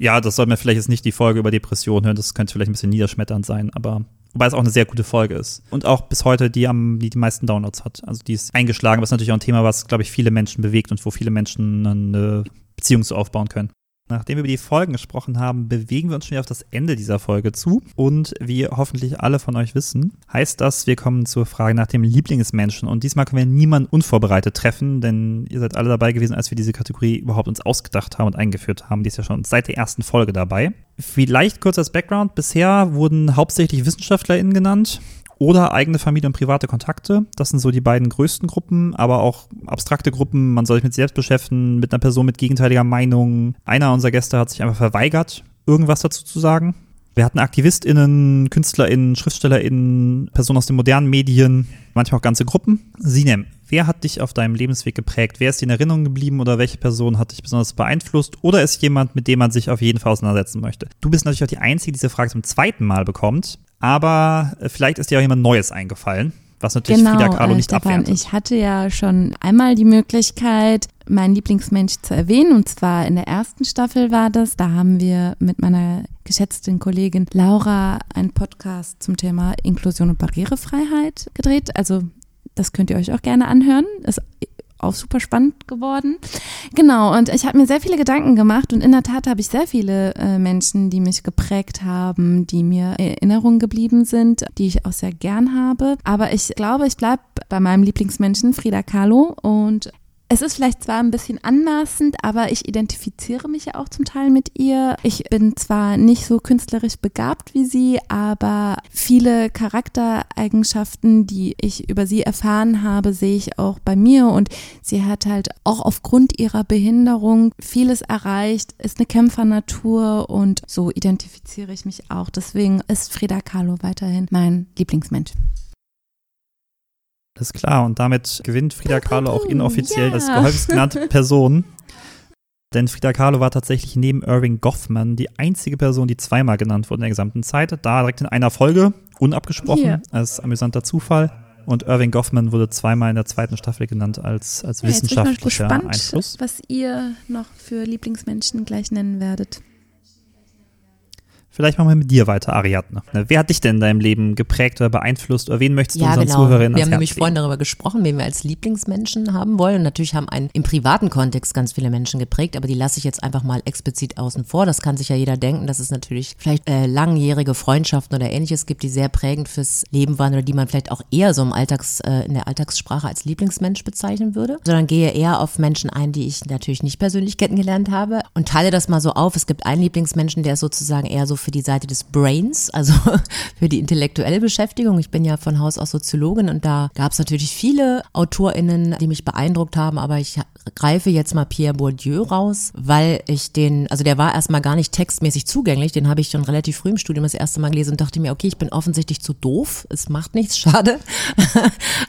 ja, das soll mir vielleicht jetzt nicht die Folge über Depressionen hören, das könnte vielleicht ein bisschen niederschmetternd sein, aber wobei es auch eine sehr gute Folge ist. Und auch bis heute die, am, die die meisten Downloads hat. Also die ist eingeschlagen, ist natürlich auch ein Thema, was, glaube ich, viele Menschen bewegt und wo viele Menschen eine Beziehung zu aufbauen können. Nachdem wir über die Folgen gesprochen haben, bewegen wir uns schon wieder auf das Ende dieser Folge zu. Und wie hoffentlich alle von euch wissen, heißt das, wir kommen zur Frage nach dem Lieblingsmenschen. Und diesmal können wir niemanden unvorbereitet treffen, denn ihr seid alle dabei gewesen, als wir diese Kategorie überhaupt uns ausgedacht haben und eingeführt haben. Die ist ja schon seit der ersten Folge dabei. Vielleicht kurz als Background. Bisher wurden hauptsächlich WissenschaftlerInnen genannt oder eigene Familie und private Kontakte. Das sind so die beiden größten Gruppen, aber auch abstrakte Gruppen. Man soll sich mit selbst beschäftigen, mit einer Person mit gegenteiliger Meinung. Einer unserer Gäste hat sich einfach verweigert, irgendwas dazu zu sagen. Wir hatten AktivistInnen, KünstlerInnen, SchriftstellerInnen, Personen aus den modernen Medien, manchmal auch ganze Gruppen. Sinem, wer hat dich auf deinem Lebensweg geprägt? Wer ist dir in Erinnerung geblieben oder welche Person hat dich besonders beeinflusst? Oder ist jemand, mit dem man sich auf jeden Fall auseinandersetzen möchte? Du bist natürlich auch die Einzige, die diese Frage zum zweiten Mal bekommt, aber äh, vielleicht ist dir auch jemand Neues eingefallen was natürlich genau, Frida Kahlo äh, nicht Stefan, abwertet. Ich hatte ja schon einmal die Möglichkeit, meinen Lieblingsmensch zu erwähnen. Und zwar in der ersten Staffel war das. Da haben wir mit meiner geschätzten Kollegin Laura einen Podcast zum Thema Inklusion und Barrierefreiheit gedreht. Also das könnt ihr euch auch gerne anhören. Ist auch super spannend geworden. Genau, und ich habe mir sehr viele Gedanken gemacht und in der Tat habe ich sehr viele äh, Menschen, die mich geprägt haben, die mir Erinnerungen geblieben sind, die ich auch sehr gern habe. Aber ich glaube, ich bleibe bei meinem Lieblingsmenschen, Frida Kahlo. Und es ist vielleicht zwar ein bisschen anmaßend, aber ich identifiziere mich ja auch zum Teil mit ihr. Ich bin zwar nicht so künstlerisch begabt wie sie, aber viele Charaktereigenschaften, die ich über sie erfahren habe, sehe ich auch bei mir. Und sie hat halt auch aufgrund ihrer Behinderung vieles erreicht, ist eine Kämpfernatur und so identifiziere ich mich auch. Deswegen ist Frida Kahlo weiterhin mein Lieblingsmensch. Das ist klar. Und damit gewinnt Frida Kahlo auch inoffiziell Ja. als häufigst genannte Person. Denn Frida Kahlo war tatsächlich neben Irving Goffman die einzige Person, die zweimal genannt wurde in der gesamten Zeit. Da direkt in einer Folge, unabgesprochen, Hier. als amüsanter Zufall. Und Irving Goffman wurde zweimal in der zweiten Staffel genannt als, als Ja, jetzt bin ich wissenschaftlicher gespannt, Einfluss. was ihr noch für Lieblingsmenschen gleich nennen werdet. Vielleicht machen wir mit dir weiter, Ariadne. Ne, Wer hat dich denn in deinem Leben geprägt oder beeinflusst? Oder wen möchtest du Ja, unseren genau. Zuhörerinnen Wir haben nämlich vorhin darüber gesprochen, wen wir als Lieblingsmenschen haben wollen. Und natürlich haben einen im privaten Kontext ganz viele Menschen geprägt, aber die lasse ich jetzt einfach mal explizit außen vor. Das kann sich ja jeder denken, dass es natürlich vielleicht äh, langjährige Freundschaften oder ähnliches gibt, die sehr prägend fürs Leben waren oder die man vielleicht auch eher so im Alltags, äh, in der Alltagssprache als Lieblingsmensch bezeichnen würde. Sondern gehe eher auf Menschen ein, die ich natürlich nicht persönlich kennengelernt habe und teile das mal so auf. Es gibt einen Lieblingsmenschen, der ist sozusagen eher so für die Seite des Brains, also für die intellektuelle Beschäftigung. Ich bin ja von Haus aus Soziologin und da gab es natürlich viele AutorInnen, die mich beeindruckt haben, aber ich greife jetzt mal Pierre Bourdieu raus, weil ich den, also der war erstmal gar nicht textmäßig zugänglich, den habe ich schon relativ früh im Studium das erste Mal gelesen und dachte mir, okay, ich bin offensichtlich zu doof, es macht nichts, schade.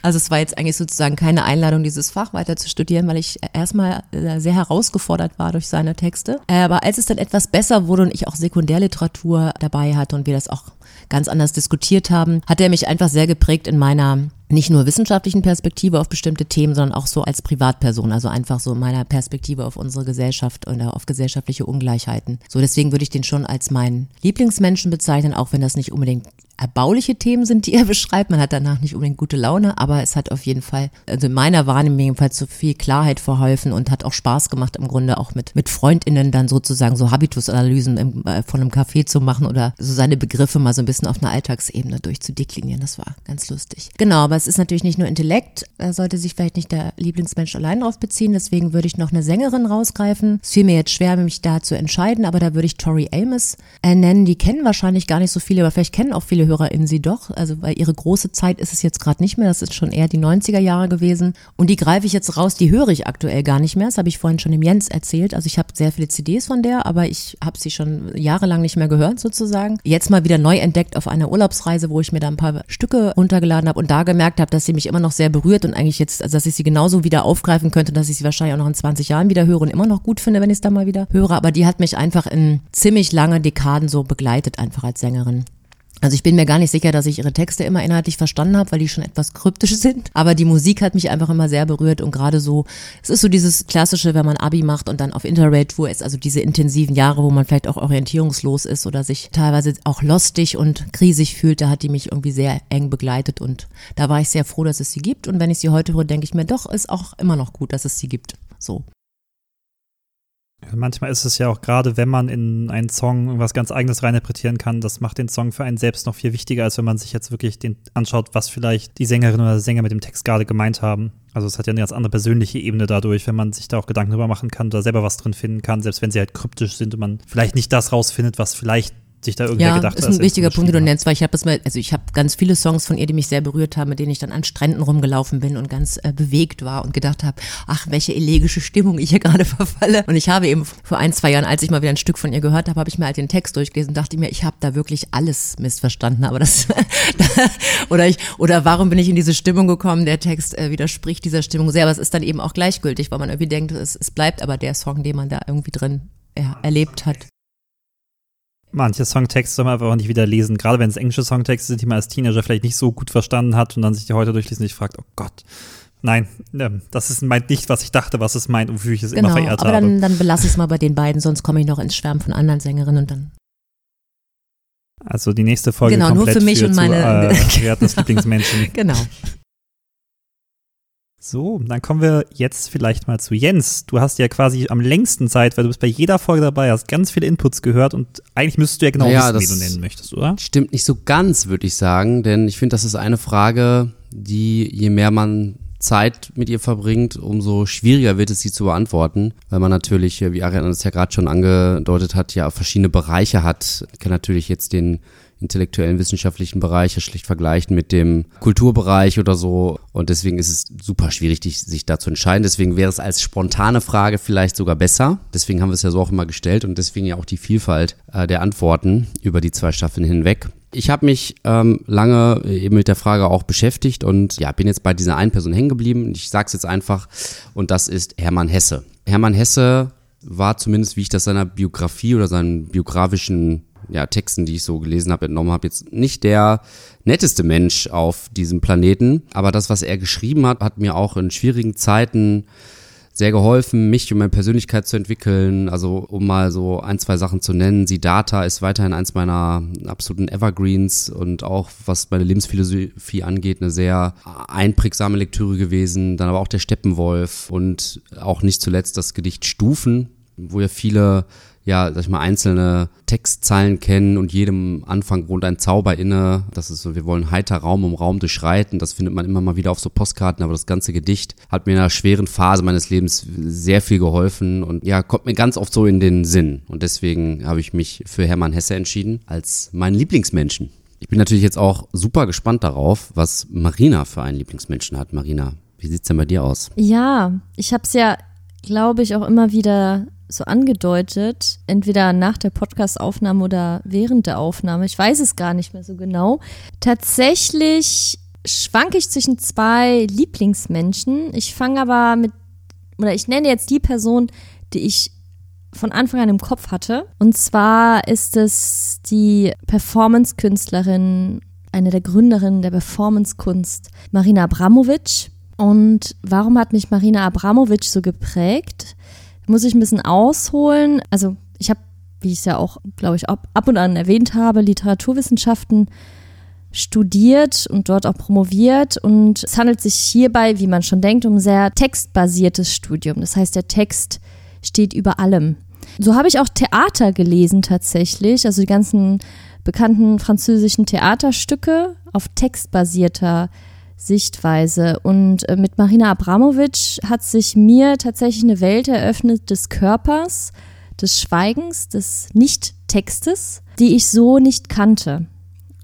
Also es war jetzt eigentlich sozusagen keine Einladung, dieses Fach weiter zu studieren, weil ich erstmal äh, sehr herausgefordert war durch seine Texte. Aber als es dann etwas besser wurde und ich auch Sekundärliteratur dabei hatte und wir das auch ganz anders diskutiert haben, hat er mich einfach sehr geprägt in meiner nicht nur wissenschaftlichen Perspektive auf bestimmte Themen, sondern auch so als Privatperson, also einfach so meiner Perspektive auf unsere Gesellschaft oder auf gesellschaftliche Ungleichheiten. So deswegen würde ich den schon als meinen Lieblingsmenschen bezeichnen, auch wenn das nicht unbedingt erbauliche Themen sind, die er beschreibt. Man hat danach nicht unbedingt gute Laune, aber es hat auf jeden Fall, also in meiner Wahrnehmung jedenfalls so viel Klarheit verholfen und hat auch Spaß gemacht im Grunde auch mit, mit FreundInnen dann sozusagen so Habitusanalysen im, äh, von einem Café zu machen oder so seine Begriffe mal so ein bisschen auf einer Alltagsebene durchzudeklinieren. Das war ganz lustig. Genau, aber es ist natürlich nicht nur Intellekt, da sollte sich vielleicht nicht der Lieblingsmensch allein drauf beziehen, deswegen würde ich noch eine Sängerin rausgreifen. Es fiel mir jetzt schwer, mich da zu entscheiden, aber da würde ich Tori Amos äh, nennen. Die kennen wahrscheinlich gar nicht so viele, aber vielleicht kennen auch viele HörerInnen sie doch. Also weil ihre große Zeit ist es jetzt gerade nicht mehr. Das ist schon eher die 90er Jahre gewesen. Und die greife ich jetzt raus, die höre ich aktuell gar nicht mehr. Das habe ich vorhin schon dem Jens erzählt. Also ich habe sehr viele CDs von der, aber ich habe sie schon jahrelang nicht mehr gehört sozusagen. Jetzt mal wieder neu entdeckt auf einer Urlaubsreise, wo ich mir da ein paar Stücke runtergeladen habe und da gemerkt habe, dass sie mich immer noch sehr berührt und eigentlich jetzt, also dass ich sie genauso wieder aufgreifen könnte, dass ich sie wahrscheinlich auch noch in 20 Jahren wieder höre und immer noch gut finde, wenn ich es dann mal wieder höre. Aber die hat mich einfach in ziemlich lange Dekaden so begleitet, einfach als Sängerin. Also ich bin mir gar nicht sicher, dass ich ihre Texte immer inhaltlich verstanden habe, weil die schon etwas kryptisch sind. Aber die Musik hat mich einfach immer sehr berührt und gerade so, es ist so dieses klassische, wenn man Abi macht und dann auf Interrail-Tour ist, also diese intensiven Jahre, wo man vielleicht auch orientierungslos ist oder sich teilweise auch lostig und krisig fühlt, da hat die mich irgendwie sehr eng begleitet und da war ich sehr froh, dass es sie gibt. Und wenn ich sie heute höre, denke ich mir, doch, ist auch immer noch gut, dass es sie gibt. So. Manchmal ist es ja auch gerade, wenn man in einen Song irgendwas ganz Eigenes reininterpretieren kann, das macht den Song für einen selbst noch viel wichtiger, als wenn man sich jetzt wirklich den anschaut, was vielleicht die Sängerin oder der Sänger mit dem Text gerade gemeint haben. Also es hat ja eine ganz andere persönliche Ebene dadurch, wenn man sich da auch Gedanken drüber machen kann oder selber was drin finden kann, selbst wenn sie halt kryptisch sind und man vielleicht nicht das rausfindet, was vielleicht sich da irgendwer Ja, gedacht ist hat, ein wichtiger Punkt, den du nennst, weil ich habe das mal, also ich habe ganz viele Songs von ihr, die mich sehr berührt haben, mit denen ich dann an Stränden rumgelaufen bin und ganz äh, bewegt war und gedacht habe, ach, welche elegische Stimmung ich hier gerade verfalle. Und ich habe eben vor ein, zwei Jahren, als ich mal wieder ein Stück von ihr gehört habe, habe ich mir halt den Text durchgelesen und dachte mir, ich habe da wirklich alles missverstanden. Aber das oder ich oder warum bin ich in diese Stimmung gekommen? Der Text äh, widerspricht dieser Stimmung sehr, aber es ist dann eben auch gleichgültig, weil man irgendwie denkt, es, es bleibt aber der Song, den man da irgendwie drin ja, erlebt hat. Manche Songtexte soll man einfach auch nicht wieder lesen, gerade wenn es englische Songtexte sind, die man als Teenager vielleicht nicht so gut verstanden hat und dann sich die heute durchlesen und sich fragt, oh Gott, nein, ähm, das ist, meint nicht, was ich dachte, was es meint und wofür ich es immer Genau, verehrt aber habe. dann, dann belasse ich es mal bei den beiden, sonst komme ich noch ins Schwärmen von anderen Sängerinnen und dann Also die nächste Folge Genau, nur komplett für mich und meine- Zu, äh, Wertens Lieblingsmenschen. genau. So, dann kommen wir jetzt vielleicht mal zu Jens. Du hast ja quasi am längsten Zeit, weil du bist bei jeder Folge dabei, hast ganz viele Inputs gehört und eigentlich müsstest du ja genau Naja, wissen, wie das- du nennen möchtest, oder? Stimmt nicht so ganz, würde ich sagen, denn ich finde, das ist eine Frage, die je mehr man Zeit mit ihr verbringt, umso schwieriger wird es, sie zu beantworten, weil man natürlich, wie Ariane das ja gerade schon angedeutet hat, ja verschiedene Bereiche hat. Ich kann natürlich jetzt den intellektuellen wissenschaftlichen Bereich ja schlecht vergleichen mit dem Kulturbereich oder so und deswegen ist es super schwierig, sich da zu entscheiden. Deswegen wäre es als spontane Frage vielleicht sogar besser. Deswegen haben wir es ja so auch immer gestellt und deswegen ja auch die Vielfalt äh, der Antworten über die zwei Staffeln hinweg. Ich habe mich ähm, lange eben mit der Frage auch beschäftigt und ja, bin jetzt bei dieser einen Person hängen geblieben. Ich sage es jetzt einfach und das ist Hermann Hesse. Hermann Hesse war zumindest, wie ich das seiner Biografie oder seinen biografischen ja, Texten, die ich so gelesen habe, entnommen habe, jetzt nicht der netteste Mensch auf diesem Planeten. Aber das, was er geschrieben hat, hat mir auch in schwierigen Zeiten sehr geholfen, mich und meine Persönlichkeit zu entwickeln. Also um mal so ein, zwei Sachen zu nennen. Siddhartha ist weiterhin eins meiner absoluten Evergreens und auch was meine Lebensphilosophie angeht, eine sehr einprägsame Lektüre gewesen. Dann aber auch der Steppenwolf und auch nicht zuletzt das Gedicht Stufen, wo ja viele ja, sag ich mal, einzelne Textzeilen kennen und jedem Anfang wohnt ein Zauber inne. Das ist so, wir wollen heiter Raum um Raum durchschreiten. Das findet man immer mal wieder auf so Postkarten, aber das ganze Gedicht hat mir in einer schweren Phase meines Lebens sehr viel geholfen und ja, kommt mir ganz oft so in den Sinn. Und deswegen habe ich mich für Hermann Hesse entschieden als meinen Lieblingsmenschen. Ich bin natürlich jetzt auch super gespannt darauf, was Marina für einen Lieblingsmenschen hat. Marina, wie sieht's denn bei dir aus? Ja, ich habe es ja, glaube ich, auch immer wieder so angedeutet, entweder nach der Podcast-Aufnahme oder während der Aufnahme. Ich weiß es gar nicht mehr so genau. Tatsächlich schwanke ich zwischen zwei Lieblingsmenschen. Ich fange aber mit, oder ich nenne jetzt die Person, die ich von Anfang an im Kopf hatte. Und zwar ist es die Performance-Künstlerin, eine der Gründerinnen der Performance-Kunst, Marina Abramovic. Und warum hat mich Marina Abramovic so geprägt? Muss ich ein bisschen ausholen. Also ich habe, wie ich es ja auch, glaube ich, ab, und an erwähnt habe, Literaturwissenschaften studiert und dort auch promoviert. Und es handelt sich hierbei, wie man schon denkt, um ein sehr textbasiertes Studium. Das heißt, der Text steht über allem. So habe ich auch Theater gelesen tatsächlich, also die ganzen bekannten französischen Theaterstücke auf textbasierter Sichtweise. Und äh, mit Marina Abramovic hat sich mir tatsächlich eine Welt eröffnet des Körpers, des Schweigens, des Nicht-Textes, die ich so nicht kannte.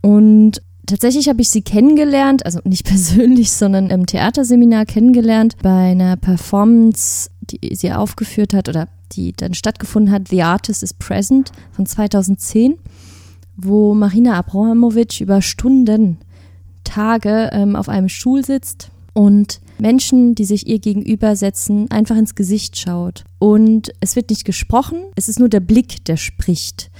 Und tatsächlich habe ich sie kennengelernt, also nicht persönlich, sondern im Theaterseminar kennengelernt, bei einer Performance, die sie aufgeführt hat oder die dann stattgefunden hat, The Artist is Present von 2010, wo Marina Abramovic über Stunden, Tage ähm, auf einem Stuhl sitzt und Menschen, die sich ihr gegenüber setzen, einfach ins Gesicht schaut. Und es wird nicht gesprochen, es ist nur der Blick, der spricht.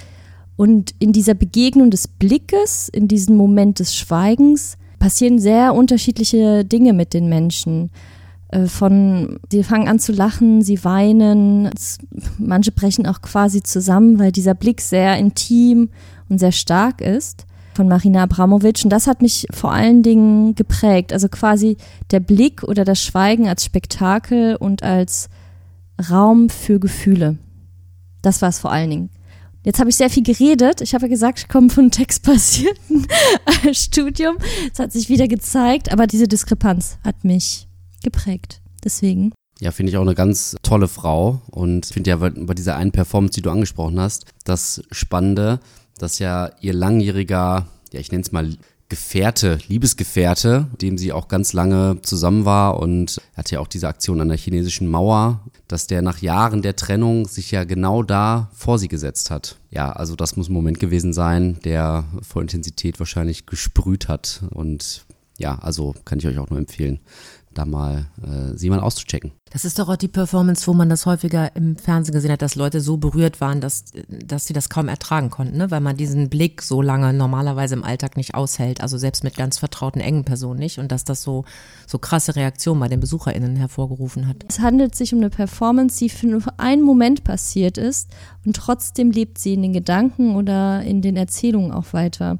Und in dieser Begegnung des Blickes, in diesem Moment des Schweigens, passieren sehr unterschiedliche Dinge mit den Menschen. Äh, Von, sie fangen an zu lachen, sie weinen, manche brechen auch quasi zusammen, weil dieser Blick sehr intim und sehr stark ist von Marina Abramovic. Und das hat mich vor allen Dingen geprägt. Also quasi der Blick oder das Schweigen als Spektakel und als Raum für Gefühle. Das war es vor allen Dingen. Jetzt habe ich sehr viel geredet. Ich habe ja gesagt, ich komme von textbasierten Studium. Es hat sich wieder gezeigt, aber diese Diskrepanz hat mich geprägt. Deswegen. Ja, finde ich auch eine ganz tolle Frau und finde ja bei dieser einen Performance, die du angesprochen hast, das Spannende, dass ja ihr langjähriger, ja ich nenne es mal Gefährte, Liebesgefährte, dem sie auch ganz lange zusammen war und hatte ja auch diese Aktion an der chinesischen Mauer, dass der nach Jahren der Trennung sich ja genau da vor sie gesetzt hat. Ja, also das muss ein Moment gewesen sein, der vor Intensität wahrscheinlich gesprüht hat und ja, also kann ich euch auch nur empfehlen, da mal äh, sie mal auszuchecken. Das ist doch auch die Performance, wo man das häufiger im Fernsehen gesehen hat, dass Leute so berührt waren, dass, dass sie das kaum ertragen konnten, ne? weil man diesen Blick so lange normalerweise im Alltag nicht aushält, also selbst mit ganz vertrauten engen Personen nicht und dass das so, so krasse Reaktionen bei den BesucherInnen hervorgerufen hat. Es handelt sich um eine Performance, die für nur einen Moment passiert ist und trotzdem lebt sie in den Gedanken oder in den Erzählungen auch weiter.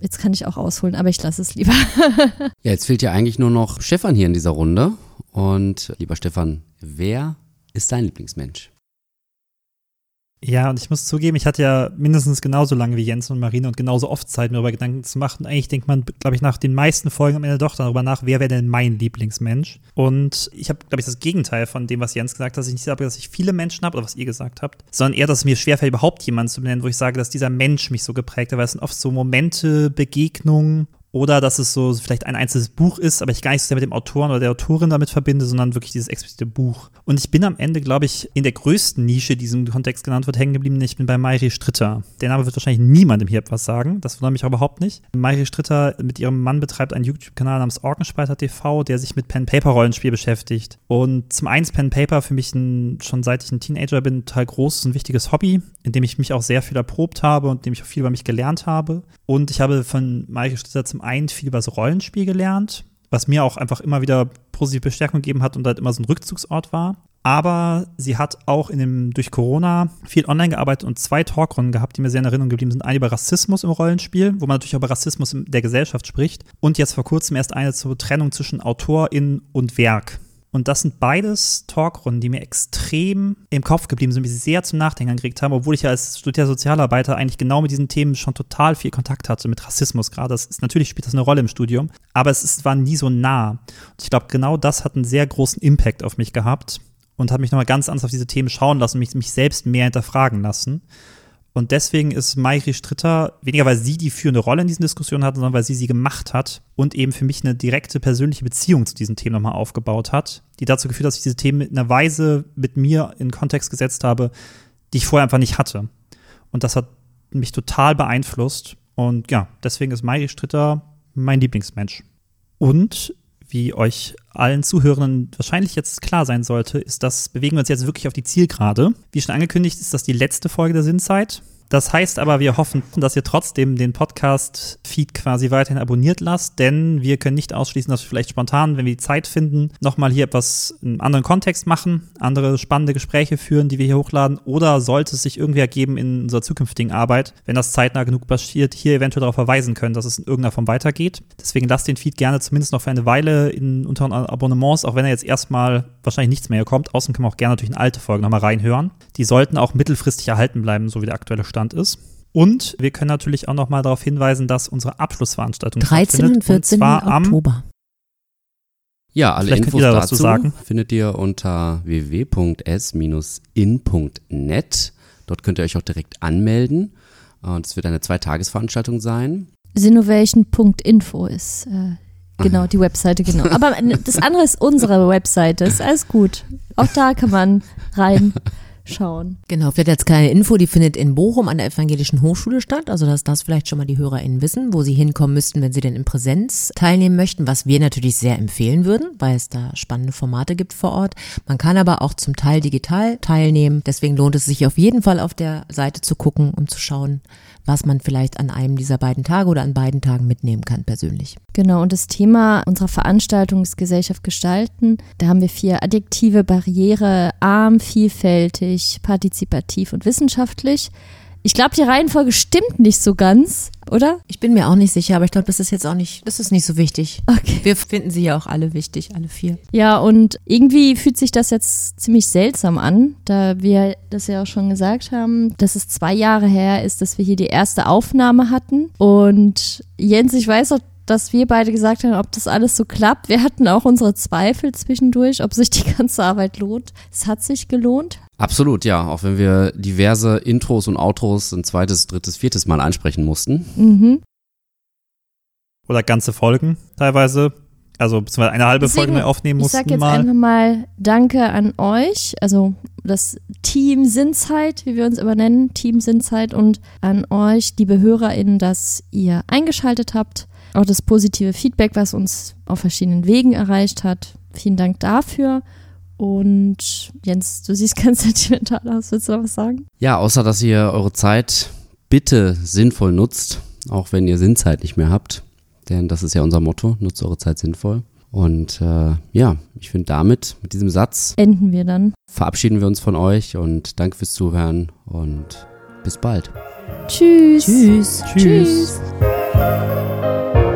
Jetzt kann ich auch ausholen, aber ich lasse es lieber. ja, jetzt fehlt ja eigentlich nur noch Stefan hier in dieser Runde. Und lieber Stefan, wer ist dein Lieblingsmensch? Ja, und ich muss zugeben, ich hatte ja mindestens genauso lange wie Jens und Marine und genauso oft Zeit, mir darüber Gedanken zu machen. Eigentlich denkt man, glaube ich, nach den meisten Folgen am Ende doch darüber nach, wer wäre denn mein Lieblingsmensch? Und ich habe, glaube ich, das Gegenteil von dem, was Jens gesagt hat, dass ich nicht sage, dass ich viele Menschen habe oder was ihr gesagt habt, sondern eher, dass es mir schwerfällt, überhaupt jemanden zu benennen, wo ich sage, dass dieser Mensch mich so geprägt hat, weil es sind oft so Momente, Begegnungen oder dass es so vielleicht ein einzelnes Buch ist, aber ich gar nicht so sehr mit dem Autoren oder der Autorin damit verbinde, sondern wirklich dieses explizite Buch. Und ich bin am Ende, glaube ich, in der größten Nische, die diesem Kontext genannt wird, hängen geblieben. Ich bin bei Mayri Stritter. Der Name wird wahrscheinlich niemandem hier etwas sagen. Das wundert mich auch überhaupt nicht. Mayri Stritter mit ihrem Mann betreibt einen YouTube-Kanal namens Orkenspalter TV, der sich mit Pen-Paper-Rollenspiel beschäftigt. Und zum einen Pen-Paper für mich ein, schon seit ich ein Teenager bin, total großes und wichtiges Hobby, in dem ich mich auch sehr viel erprobt habe und in dem ich auch viel über mich gelernt habe. Und ich habe von Mayri Stritter zum einen viel über das Rollenspiel gelernt, was mir auch einfach immer wieder positive Bestärkung gegeben hat und halt immer so ein Rückzugsort war. Aber sie hat auch in dem, durch Corona viel online gearbeitet und zwei Talkrunden gehabt, die mir sehr in Erinnerung geblieben sind. Eine über Rassismus im Rollenspiel, wo man natürlich über Rassismus in der Gesellschaft spricht. Und jetzt vor kurzem erst eine zur Trennung zwischen Autorin und Werk. Und das sind beides Talkrunden, die mir extrem im Kopf geblieben sind, die mich sehr zum Nachdenken angeregt haben, obwohl ich ja als studierter Sozialarbeiter eigentlich genau mit diesen Themen schon total viel Kontakt hatte, mit Rassismus gerade. Das ist, natürlich spielt das eine Rolle im Studium, aber es ist, war nie so nah. Und ich glaube, genau das hat einen sehr großen Impact auf mich gehabt und hat mich nochmal ganz anders auf diese Themen schauen lassen mich, mich selbst mehr hinterfragen lassen. Und deswegen ist Mairi Stritter, weniger weil sie die führende Rolle in diesen Diskussionen hat, sondern weil sie sie gemacht hat und eben für mich eine direkte persönliche Beziehung zu diesen Themen nochmal aufgebaut hat, die dazu geführt hat, dass ich diese Themen in einer Weise mit mir in Kontext gesetzt habe, die ich vorher einfach nicht hatte. Und das hat mich total beeinflusst. Und ja, deswegen ist Mairi Stritter mein Lieblingsmensch. Und wie euch allen Zuhörenden wahrscheinlich jetzt klar sein sollte, ist, dass bewegen wir uns jetzt wirklich auf die Zielgerade. Wie schon angekündigt, ist das die letzte Folge der Sinnzeit. Das heißt aber, wir hoffen, dass ihr trotzdem den Podcast-Feed quasi weiterhin abonniert lasst, denn wir können nicht ausschließen, dass wir vielleicht spontan, wenn wir die Zeit finden, nochmal hier etwas in anderen Kontext machen, andere spannende Gespräche führen, die wir hier hochladen, oder sollte es sich irgendwie ergeben in unserer zukünftigen Arbeit, wenn das zeitnah genug passiert, hier eventuell darauf verweisen können, dass es in irgendeiner Form weitergeht. Deswegen lasst den Feed gerne zumindest noch für eine Weile in unseren Abonnements, auch wenn er jetzt erstmal wahrscheinlich nichts mehr kommt. Außen können wir auch gerne natürlich in alte Folgen nochmal reinhören. Die sollten auch mittelfristig erhalten bleiben, so wie der aktuelle Stand Stand ist. Und wir können natürlich auch noch mal darauf hinweisen, dass unsere Abschlussveranstaltung 13. und 14. Oktober. Ja, alle Vielleicht Infos dazu sagen. findet ihr unter www.s-in.net. Dort könnt ihr euch auch direkt anmelden. Und es wird eine Zweitagesveranstaltung sein. Sinnovation.info ist äh, genau die Webseite, genau. Aber das andere ist unsere Webseite, ist alles gut. Auch da kann man rein schauen. Genau, vielleicht als kleine Info, die findet in Bochum an der Evangelischen Hochschule statt. Also, dass das vielleicht schon mal die HörerInnen wissen, wo sie hinkommen müssten, wenn sie denn in Präsenz teilnehmen möchten, was wir natürlich sehr empfehlen würden, weil es da spannende Formate gibt vor Ort. Man kann aber auch zum Teil digital teilnehmen. Deswegen lohnt es sich auf jeden Fall auf der Seite zu gucken und zu schauen, was man vielleicht an einem dieser beiden Tage oder an beiden Tagen mitnehmen kann persönlich. Genau, und das Thema unserer Veranstaltung ist Gesellschaft gestalten. Da haben wir vier Adjektive, Barriere, arm, vielfältig, partizipativ und wissenschaftlich. Ich glaube, die Reihenfolge stimmt nicht so ganz, oder? Ich bin mir auch nicht sicher, aber ich glaube, das ist jetzt auch nicht, das ist nicht so wichtig. Okay. Wir finden sie ja auch alle wichtig, alle vier. Ja, und irgendwie fühlt sich das jetzt ziemlich seltsam an, da wir das ja auch schon gesagt haben, dass es zwei Jahre her ist, dass wir hier die erste Aufnahme hatten. Und Jens, ich weiß auch, dass wir beide gesagt haben, ob das alles so klappt. Wir hatten auch unsere Zweifel zwischendurch, ob sich die ganze Arbeit lohnt. Es hat sich gelohnt. Absolut, ja. Auch wenn wir diverse Intros und Outros ein zweites, drittes, viertes Mal ansprechen mussten. Mhm. Oder ganze Folgen teilweise. Also beziehungsweise eine halbe Deswegen, Folge mehr aufnehmen Ich mussten sag jetzt mal. einfach mal Danke an euch, also das Team Sinnzeit, wie wir uns immer nennen, Team Sinnzeit und an euch, liebe HörerInnen, dass ihr eingeschaltet habt. Auch das positive Feedback, was uns auf verschiedenen Wegen erreicht hat. Vielen Dank dafür. Und Jens, du siehst ganz sentimental aus. Willst du noch was sagen? Ja, außer dass ihr eure Zeit bitte sinnvoll nutzt, auch wenn ihr Sinnzeit nicht mehr habt. Denn das ist ja unser Motto, nutzt eure Zeit sinnvoll. Und äh, ja, ich finde damit, mit diesem Satz, Enden wir dann. verabschieden wir uns von euch und danke fürs Zuhören und bis bald. Tschüss. Tschüss. Tschüss. Tschüss. Música